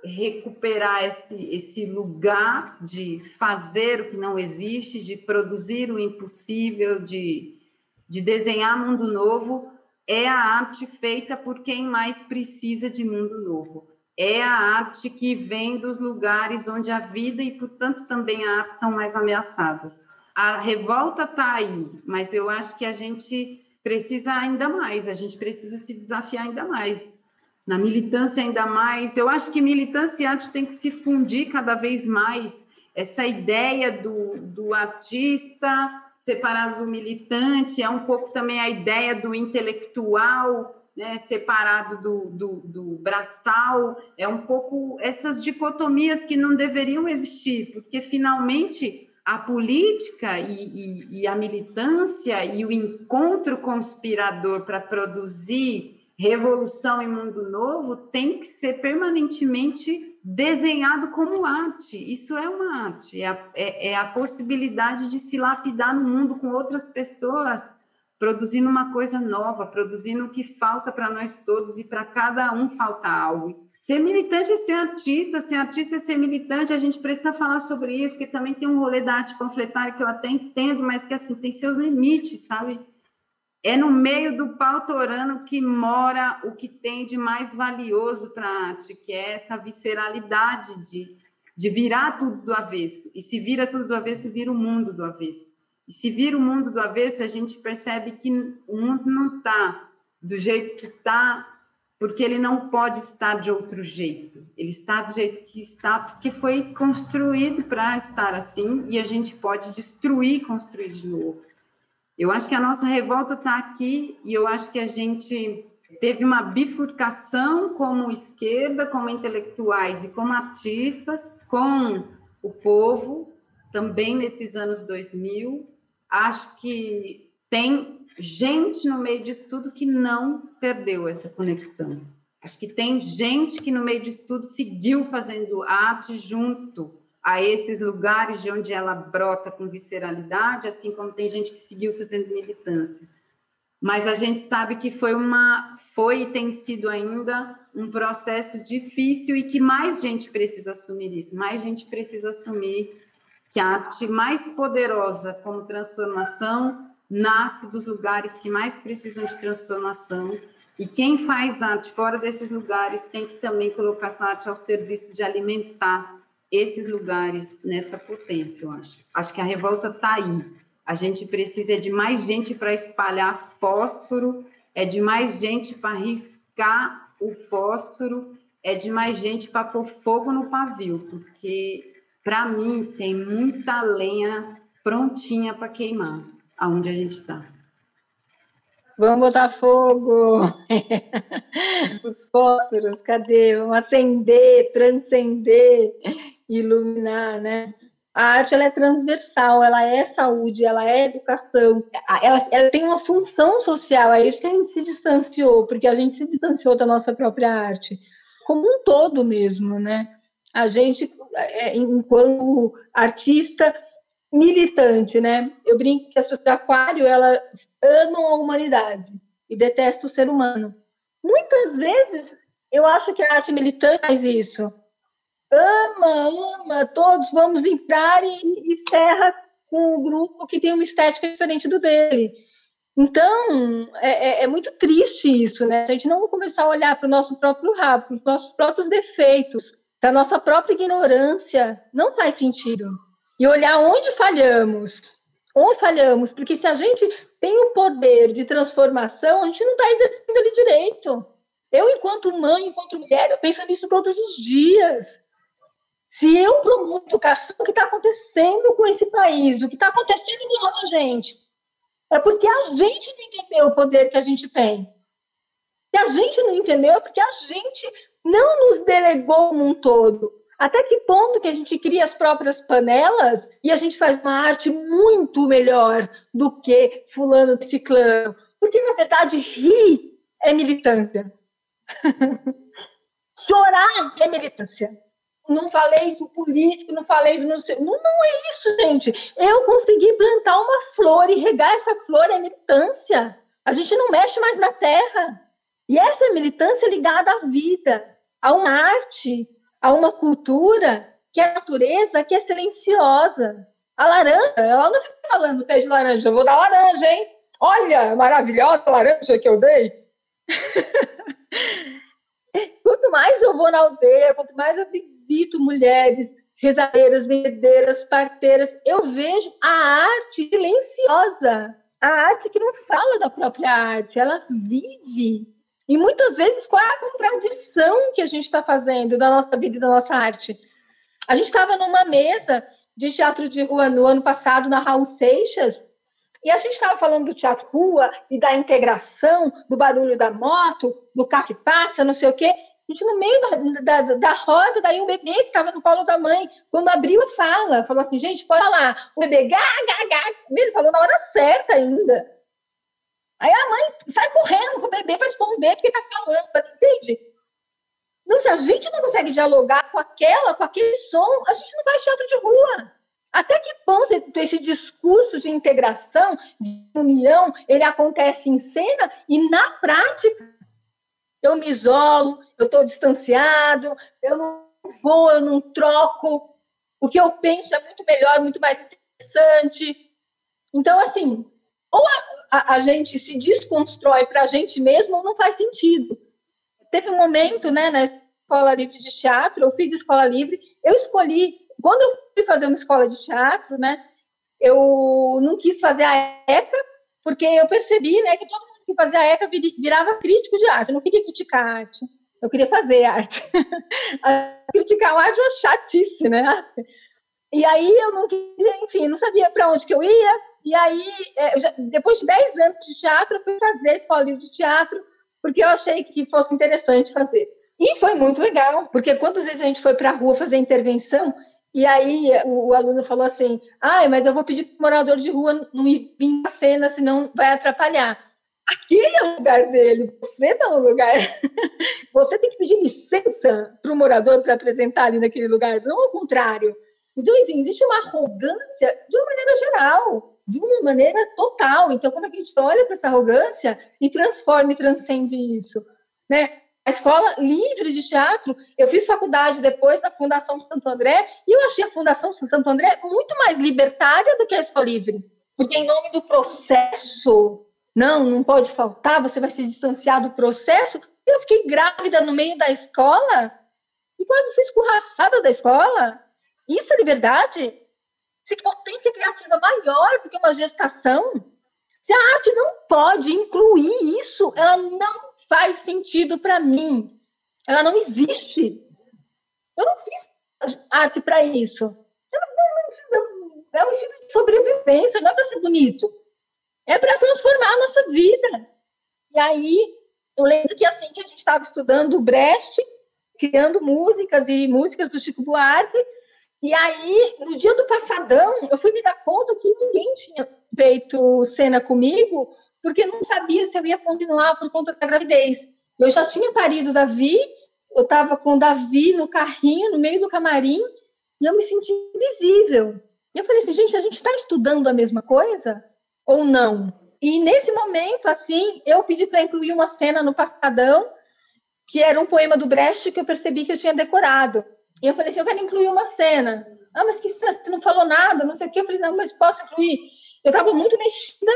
recuperar esse, esse lugar de fazer o que não existe, de produzir o impossível, de de desenhar mundo novo é a arte feita por quem mais precisa de mundo novo. É a arte que vem dos lugares onde a vida e, portanto, também a arte são mais ameaçadas. A revolta está aí, mas eu acho que a gente precisa ainda mais, a gente precisa se desafiar ainda mais. Na militância, ainda mais. Eu acho que militância e arte tem que se fundir cada vez mais. Essa ideia do, do artista separado do militante, é um pouco também a ideia do intelectual, né, separado do, do, do, braçal, é um pouco essas dicotomias que não deveriam existir, porque finalmente a política e, e, e a militância e o encontro conspirador para produzir revolução em mundo novo tem que ser permanentemente desenhado como arte. Isso é uma arte, é a, é, é a possibilidade de se lapidar no mundo com outras pessoas, produzindo uma coisa nova, produzindo o que falta para nós todos e para cada um falta algo. Ser militante é ser artista, ser artista é ser militante, a gente precisa falar sobre isso, porque também tem um rolê da arte panfletária que eu até entendo, mas que assim tem seus limites, sabe? É no meio do pau torano que mora o que tem de mais valioso para a arte, que é essa visceralidade de, de virar tudo do avesso. E se vira tudo do avesso, vira o mundo do avesso. E se vira o mundo do avesso, a gente percebe que o mundo não está do jeito que está, porque ele não pode estar de outro jeito. Ele está do jeito que está porque foi construído para estar assim e a gente pode destruir e construir de novo. Eu acho que a nossa revolta está aqui e eu acho que a gente teve uma bifurcação como esquerda, como intelectuais e como artistas, com o povo, também nesses anos 2000. Acho que tem gente no meio disso tudo que não perdeu essa conexão. Acho que tem gente que no meio disso tudo seguiu fazendo arte junto a esses lugares de onde ela brota com visceralidade, assim como tem gente que seguiu fazendo militância. Mas a gente sabe que foi uma foi e tem sido ainda um processo difícil e que mais gente precisa assumir isso, mais gente precisa assumir que a arte mais poderosa como transformação nasce dos lugares que mais precisam de transformação. E quem faz arte fora desses lugares tem que também colocar sua arte ao serviço de alimentar esses lugares nessa potência, eu acho. Acho que a revolta está aí. A gente precisa de mais gente para espalhar fósforo, é de mais gente para riscar o fósforo, é de mais gente para pôr fogo no pavio, porque para mim tem muita lenha prontinha para queimar aonde a gente está. Vamos botar fogo! Os fósforos, cadê? Vamos acender, transcender, iluminar, né? A arte ela é transversal, ela é saúde, ela é educação, ela, ela tem uma função social, é isso que a gente se distanciou, porque a gente se distanciou da nossa própria arte, como um todo mesmo, né? A gente, é, enquanto artista, militante, né? Eu brinco que as pessoas de aquário, elas amam a humanidade e detestam o ser humano. Muitas vezes, eu acho que a arte militante faz isso. Ama, ama, todos vamos entrar e, e ferra com o grupo que tem uma estética diferente do dele. Então, é, é, é muito triste isso, né? A gente não começar a olhar para o nosso próprio rabo, para os nossos próprios defeitos, para a nossa própria ignorância, não faz sentido e olhar onde falhamos. Onde falhamos, porque se a gente tem o poder de transformação, a gente não está exercendo ele direito. Eu, enquanto mãe, enquanto mulher, eu penso nisso todos os dias. Se eu promovo educação, o que está acontecendo com esse país, o que está acontecendo com nossa gente, é porque a gente não entendeu o poder que a gente tem. Se a gente não entendeu, é porque a gente não nos delegou um todo. Até que ponto que a gente cria as próprias panelas e a gente faz uma arte muito melhor do que fulano ciclano? Porque, na verdade, rir é militância. Chorar é militância. Não falei do político, não falei do não sei. Não, não é isso, gente. Eu consegui plantar uma flor e regar essa flor é militância. A gente não mexe mais na terra. E essa é militância ligada à vida, a uma arte, a uma cultura que é a natureza que é silenciosa. A laranja, ela não fica falando pé de laranja, eu vou dar laranja, hein? Olha, maravilhosa laranja que eu dei. quanto mais eu vou na aldeia, quanto mais eu visito mulheres rezadeiras, vendedeiras, parteiras, eu vejo a arte silenciosa, a arte que não fala da própria arte, ela vive. E muitas vezes, qual é a contradição que a gente está fazendo da nossa vida e da nossa arte? A gente estava numa mesa de teatro de rua no ano passado, na Raul Seixas, e a gente estava falando do teatro rua e da integração, do barulho da moto, do carro que passa, não sei o quê. A gente, no meio da, da, da roda, daí um bebê que estava no colo da mãe, quando abriu fala, falou assim: gente, pode falar. O bebê, gá, gá, gá. Ele falou na hora certa ainda. Aí a mãe sai correndo com o bebê para esconder porque está falando, entende? Não, se a gente não consegue dialogar com aquela, com aquele som, a gente não vai teatro de rua. Até que ponto esse discurso de integração, de união, ele acontece em cena e na prática eu me isolo, eu estou distanciado, eu não vou, eu não troco. O que eu penso é muito melhor, muito mais interessante. Então, assim, ou a, a, a gente se desconstrói para a gente mesmo, ou não faz sentido. Teve um momento, né, na escola livre de teatro, eu fiz escola livre, eu escolhi, quando eu fui fazer uma escola de teatro, né, eu não quis fazer a ECA, porque eu percebi né, que todo mundo que fazia a ECA virava crítico de arte. Eu não queria criticar a arte, eu queria fazer arte. criticar a arte é chatice, né? E aí eu não queria, enfim, não sabia para onde que eu ia. E aí, é, depois de 10 anos de teatro, eu fui fazer a escola de teatro, porque eu achei que fosse interessante fazer. E foi muito legal, porque quantas vezes a gente foi para a rua fazer intervenção e aí o, o, aluno falou assim: ah, mas eu vou pedir para o morador de rua não ir vir na cena, senão vai atrapalhar. Aquele é o lugar dele, você está no lugar. Você tem que pedir licença para o morador para apresentar ali naquele lugar, não ao contrário. Então, assim, existe uma arrogância de uma maneira geral, de uma maneira total. Então, como é que a gente olha para essa arrogância e transforma e transcende isso? Né? A escola livre de teatro. Eu fiz faculdade depois na Fundação Santo André e eu achei a Fundação Santo André muito mais libertária do que a escola livre. Porque em nome do processo, não, não pode faltar, você vai se distanciar do processo. Eu fiquei grávida no meio da escola e quase fui escorraçada da escola. Isso é liberdade? Se potência criativa maior do que uma gestação? Se a arte não pode incluir isso, ela não faz sentido para mim. Ela não existe. Eu não fiz arte para isso. Não, não, é um instinto de sobrevivência, não é para ser bonito. É para transformar a nossa vida. E aí, eu lembro que assim que a gente estava estudando o Brecht, criando músicas e músicas do Chico Buarque, e aí, no dia do passadão, eu fui me dar conta que ninguém tinha feito cena comigo, porque não sabia se eu ia continuar por conta da gravidez. Eu já tinha parido Davi, eu estava com o Davi no carrinho, no meio do camarim, e eu me senti invisível. E eu falei assim, gente, a gente está estudando a mesma coisa ou não? E nesse momento, assim, eu pedi para incluir uma cena no Passadão, que era um poema do Brecht que eu percebi que eu tinha decorado. E eu falei assim, eu quero incluir uma cena. Ah, mas que você não falou nada, não sei o quê. Eu falei, não, mas posso incluir? Eu estava muito mexida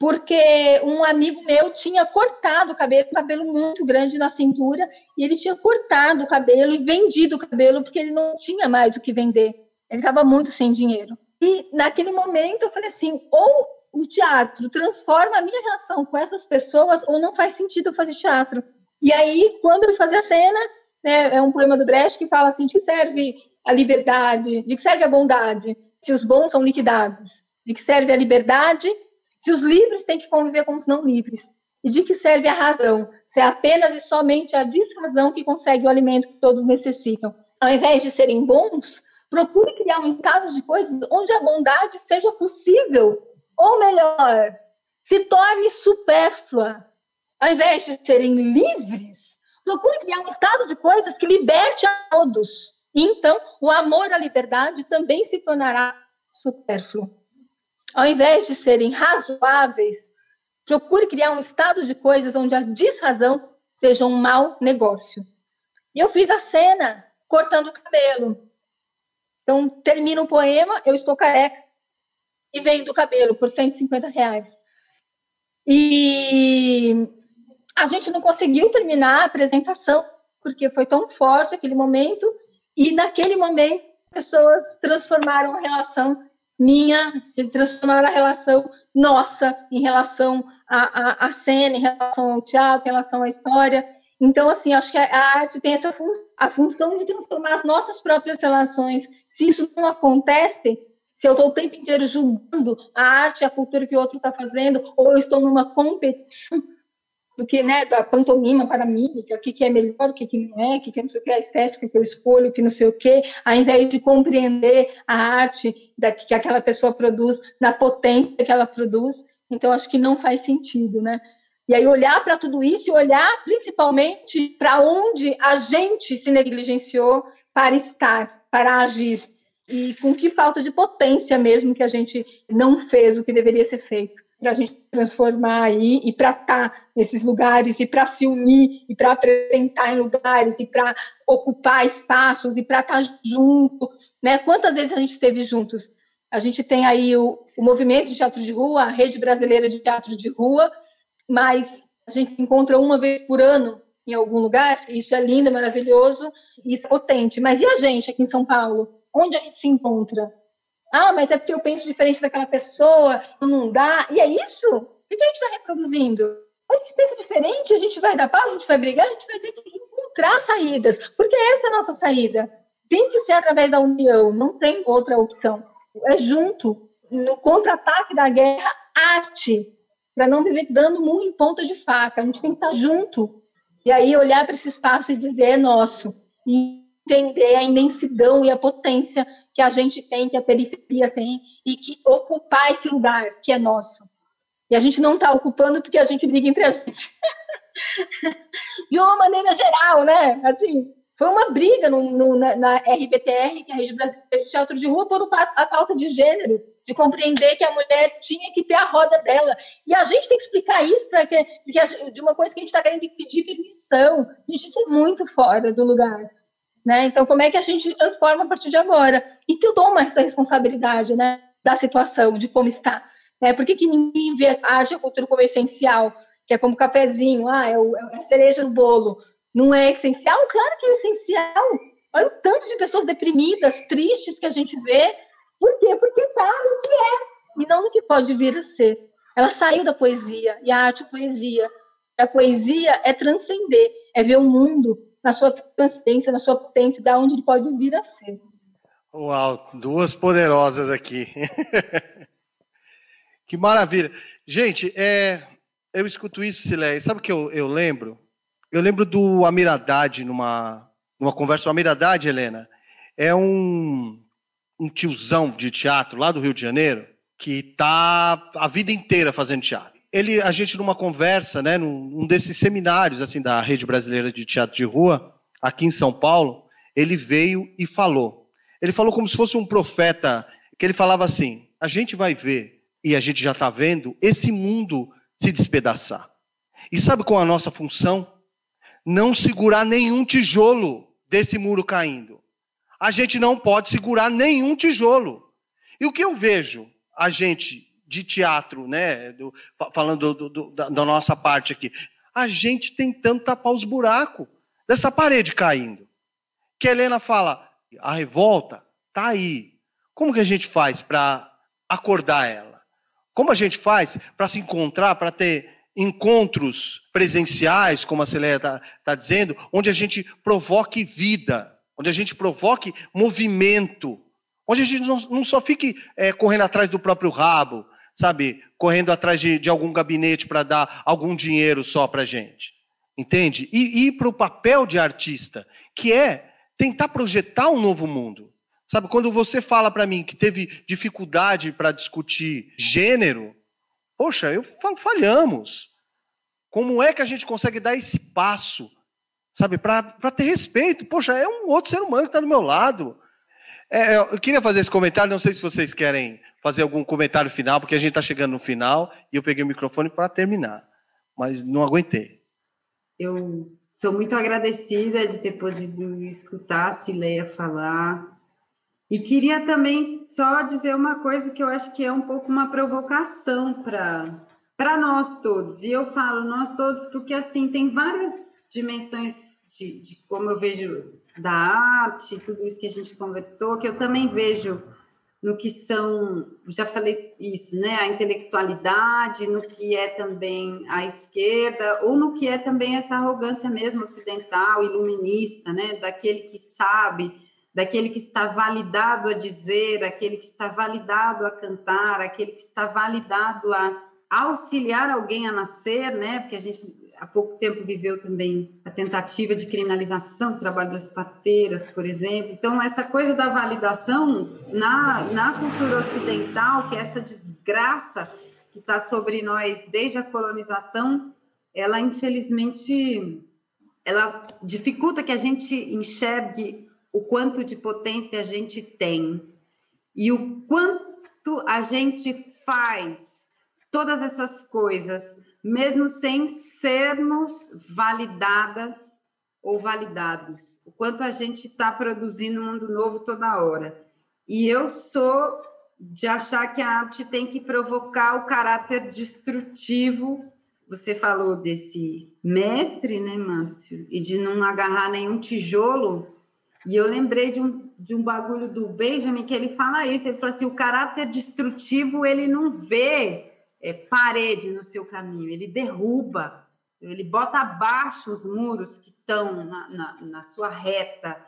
porque um amigo meu tinha cortado o cabelo, um cabelo muito grande na cintura, e ele tinha cortado o cabelo e vendido o cabelo porque ele não tinha mais o que vender. Ele estava muito sem dinheiro. E naquele momento eu falei assim: ou o teatro transforma a minha relação com essas pessoas, ou não faz sentido eu fazer teatro. E aí, quando eu fazia a cena, né, é um poema do Brecht que fala assim: de que serve a liberdade, de que serve a bondade, se os bons são liquidados, de que serve a liberdade se os livres têm que conviver com os não livres? E de que serve a razão? Se é apenas e somente a desrazão que consegue o alimento que todos necessitam. Ao invés de serem bons, procure criar um estado de coisas onde a bondade seja possível. Ou melhor, se torne supérflua. Ao invés de serem livres, procure criar um estado de coisas que liberte a todos. E então, o amor à liberdade também se tornará supérfluo ao invés de serem razoáveis, procure criar um estado de coisas onde a desrazão seja um mau negócio. E eu fiz a cena cortando o cabelo. Então, termina o poema, eu estou careca e vendo o cabelo por 150 reais. E a gente não conseguiu terminar a apresentação, porque foi tão forte aquele momento, e naquele momento, pessoas transformaram a relação minha, eles transformaram a relação nossa em relação à, à, à, cena, em relação ao teatro, em relação à história. Então, assim, acho que a arte tem essa fun a função de transformar as nossas próprias relações. Se isso não acontece, se eu estou o tempo inteiro julgando a arte, a cultura que o outro está fazendo, ou eu estou numa competição do que, né, da pantomima para mímica, o que, que é melhor, o que, que não é, o que, que é não sei o que, a estética que eu escolho, o que não sei o que, ao invés de compreender a arte da, que aquela pessoa produz, na potência que ela produz, então acho que não faz sentido, né? E aí olhar para tudo isso e olhar principalmente para onde a gente se negligenciou para estar, para agir, e com que falta de potência mesmo que a gente não fez o que deveria ser feito para a gente transformar aí e para estar tá nesses lugares e para se unir e para apresentar em lugares e para ocupar espaços e para estar tá junto, né? Quantas vezes a gente esteve juntos? A gente tem aí o, o movimento de teatro de rua, a rede brasileira de teatro de rua, mas a gente se encontra uma vez por ano em algum lugar, isso é lindo, é maravilhoso, isso é potente. Mas e a gente aqui em São Paulo? Onde a gente se encontra? Ah, mas é porque eu penso diferente daquela pessoa, não dá. E é isso? O que a gente está reproduzindo? A gente pensa diferente, a gente vai dar pau, a gente vai brigar, a gente vai ter que encontrar saídas, porque essa é a nossa saída. Tem que ser através da união, não tem outra opção. É junto, no contra-ataque da guerra, arte, para não viver dando muito em ponta de faca. A gente tem que estar junto. E aí olhar para esse espaço e dizer é nosso. E entender a imensidão e a potência que a gente tem, que a periferia tem, e que ocupar esse lugar que é nosso. E a gente não está ocupando porque a gente briga entre a gente. de uma maneira geral, né? Assim, foi uma briga no, no, na, na, RBTR, que é a Rede Brasileira de Teatro de Rua, por a pauta de gênero, de compreender que a mulher tinha que ter a roda dela. E a gente tem que explicar isso para que, que de uma coisa que a gente está querendo pedir permissão. Gente, isso é muito fora do lugar. Né? Então, como é que a gente transforma a partir de agora? E tu toma essa responsabilidade né, da situação, de como está. Né? Por que, que ninguém vê a arte e a cultura como essencial? Que é como cafezinho, ah, é, o, é a cereja no bolo. Não é essencial? Claro que é essencial. Olha o tanto de pessoas deprimidas, tristes que a gente vê. Por quê? Porque está no que é, e não no que pode vir a ser. Ela saiu da poesia, e a arte é poesia. A poesia é transcender, é ver o mundo na sua transcendência, na sua potência, da onde ele pode vir a ser. Uau, duas poderosas aqui. que maravilha. Gente, é, eu escuto isso, Silé, sabe o que eu, eu lembro? Eu lembro do Amir Haddad numa, numa conversa. O Amir Haddad, Helena, é um, um tiozão de teatro lá do Rio de Janeiro que tá a vida inteira fazendo teatro ele, a gente numa conversa, né, num, desses seminários assim da Rede Brasileira de Teatro de Rua, aqui em São Paulo, ele veio e falou. Ele falou como se fosse um profeta, que ele falava assim: a gente vai ver, e a gente já está vendo, esse mundo se despedaçar. E sabe qual é a nossa função? Não segurar nenhum tijolo desse muro caindo. A gente não pode segurar nenhum tijolo. E o que eu vejo a gente de teatro, né? Do, falando do, do, da, da, nossa parte aqui. A gente tentando tapar os buracos dessa parede caindo. Que a Helena fala, a revolta tá aí. Como que a gente faz para acordar ela? Como a gente faz para se encontrar, para ter encontros presenciais, como a Celeste está tá dizendo, onde a gente provoque vida, onde a gente provoque movimento, onde a gente não, não só fique é, correndo atrás do próprio rabo, sabe, correndo atrás de, de algum gabinete para dar algum dinheiro só para gente. Entende? E ir para o papel de artista, que é tentar projetar um novo mundo. Sabe, quando você fala para mim que teve dificuldade para discutir gênero, poxa, eu falo, falhamos. Como é que a gente consegue dar esse passo, sabe, para ter respeito? Poxa, é um outro ser humano que está do meu lado. É, eu queria fazer esse comentário, não sei se vocês querem fazer algum comentário final, porque a gente está chegando no final e eu peguei o microfone para terminar, mas não aguentei. Eu sou muito agradecida de ter podido escutar a Cileia falar. E queria também só dizer uma coisa que eu acho que é um pouco uma provocação para nós todos. E eu falo nós todos porque assim tem várias dimensões de, de como eu vejo da arte, tudo isso que a gente conversou, que eu também vejo no que são, já falei isso, né, a intelectualidade, no que é também a esquerda, ou no que é também essa arrogância mesmo ocidental, iluminista, né, daquele que sabe, daquele que está validado a dizer, aquele que está validado a cantar, aquele que está validado a auxiliar alguém a nascer, né, porque a gente há pouco tempo viveu também a tentativa de criminalização do trabalho das parteiras, por exemplo. Então, essa coisa da validação na, na cultura ocidental, que é essa desgraça que está sobre nós desde a colonização, ela infelizmente ela dificulta que a gente enxergue o quanto de potência a gente tem e o quanto a gente faz todas essas coisas mesmo sem sermos validadas ou validados. O quanto a gente está produzindo um mundo novo toda hora. E eu sou de achar que a arte tem que provocar o caráter destrutivo. Você falou desse mestre, né, Márcio? E de não agarrar nenhum tijolo. E eu lembrei de um, de um bagulho do Benjamin que ele fala isso. Ele fala assim: o caráter destrutivo ele não vê é, parede no seu caminho, ele derruba, ele bota abaixo os muros que estão na, na, na sua reta.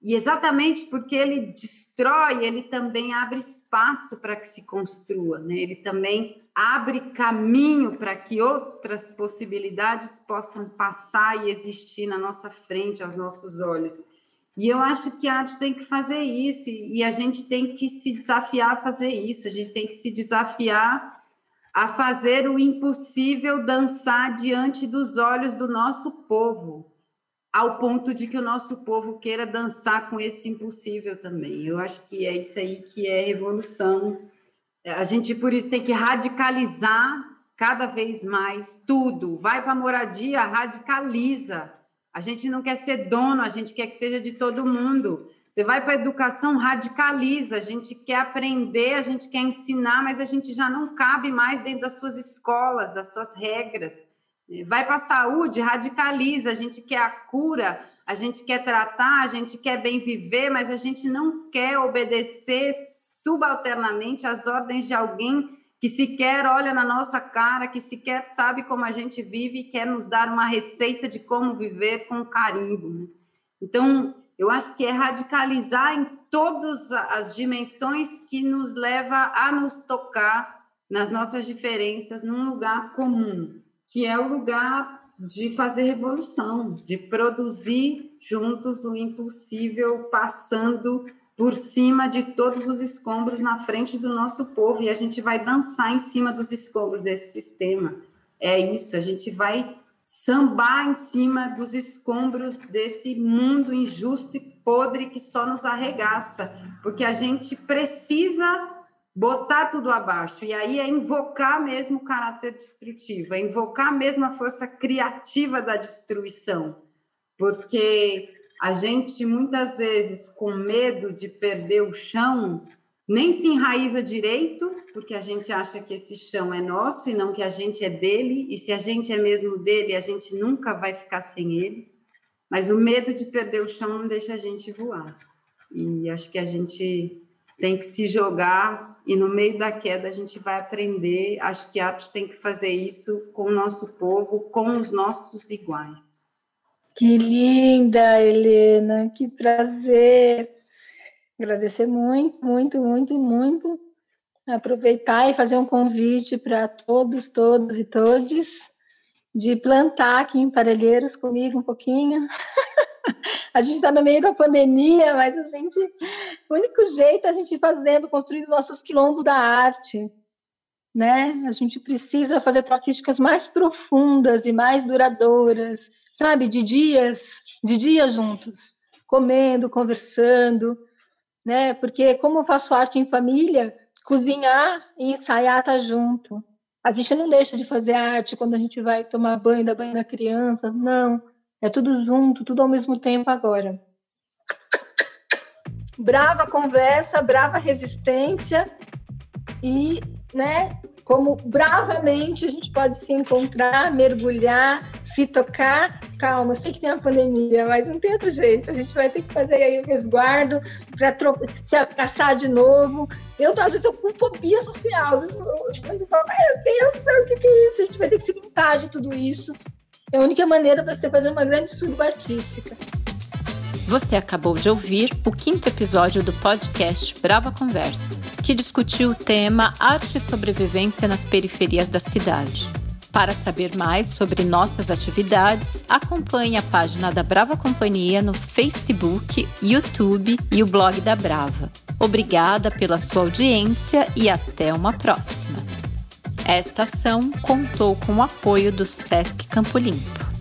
E exatamente porque ele destrói, ele também abre espaço para que se construa, né? ele também abre caminho para que outras possibilidades possam passar e existir na nossa frente, aos nossos olhos. E eu acho que a arte tem que fazer isso, e a gente tem que se desafiar a fazer isso, a gente tem que se desafiar a fazer o impossível dançar diante dos olhos do nosso povo, ao ponto de que o nosso povo queira dançar com esse impossível também. Eu acho que é isso aí que é revolução. A gente, por isso, tem que radicalizar cada vez mais tudo. Vai para a moradia, radicaliza a gente não quer ser dono, a gente quer que seja de todo mundo. Você vai para a educação, radicaliza, a gente quer aprender, a gente quer ensinar, mas a gente já não cabe mais dentro das suas escolas, das suas regras. Vai para a saúde, radicaliza, a gente quer a cura, a gente quer tratar, a gente quer bem viver, mas a gente não quer obedecer subalternamente às ordens de alguém que sequer olha na nossa cara, que sequer sabe como a gente vive e quer nos dar uma receita de como viver com carinho. Né? Então, eu acho que é radicalizar em todas as dimensões que nos leva a nos tocar nas nossas diferenças num lugar comum, que é o lugar de fazer revolução, de produzir juntos o impossível, passando por cima de todos os escombros na frente do nosso povo e a gente vai dançar em cima dos escombros desse sistema. É isso, a gente vai sambar em cima dos escombros desse mundo injusto e podre que só nos arregaça, porque a gente precisa botar tudo abaixo. E aí é invocar mesmo o caráter destrutivo, é invocar mesmo a força criativa da destruição. Porque a gente muitas vezes, com medo de perder o chão, nem se enraiza direito, porque a gente acha que esse chão é nosso e não que a gente é dele, e se a gente é mesmo dele, a gente nunca vai ficar sem ele. Mas o medo de perder o chão não deixa a gente voar. E acho que a gente tem que se jogar e no meio da queda a gente vai aprender. Acho que a arte tem que fazer isso com o nosso povo, com os nossos iguais. Que linda, Helena, que prazer. Agradecer muito, muito, muito, muito. Aproveitar e fazer um convite para todos, todos e todes de plantar aqui em Parelheiros comigo um pouquinho. a gente está no meio da pandemia, mas a gente, o único jeito é a gente fazendo, construindo nossos quilombos da arte, né? A gente precisa fazer artísticas mais profundas e mais duradouras sabe, de dias, de dias juntos, comendo, conversando, né? Porque como eu faço arte em família, cozinhar e ensaiar tá junto. A gente não deixa de fazer arte quando a gente vai tomar banho, dar banho da criança, não. É tudo junto, tudo ao mesmo tempo agora. Brava conversa, brava resistência e, né, como bravamente a gente pode se encontrar, mergulhar, se tocar. Calma, sei que tem uma pandemia, mas não tem outro jeito. A gente vai ter que fazer aí o resguardo para se abraçar de novo. Eu, às vezes, eu com fobia social. Às vezes, eu, meu Deus, o que, é isso? A gente vai ter que se limpar de tudo isso. É a única maneira para você fazer uma grande surba artística. Você acabou de ouvir o quinto episódio do podcast Brava Conversa, que discutiu o tema Arte e Sobrevivência nas Periferias da Cidade. Para saber mais sobre nossas atividades, acompanhe a página da Brava Companhia no Facebook, YouTube e o blog da Brava. Obrigada pela sua audiência e até uma próxima. Esta ação contou com o apoio do SESC Campo Limpo.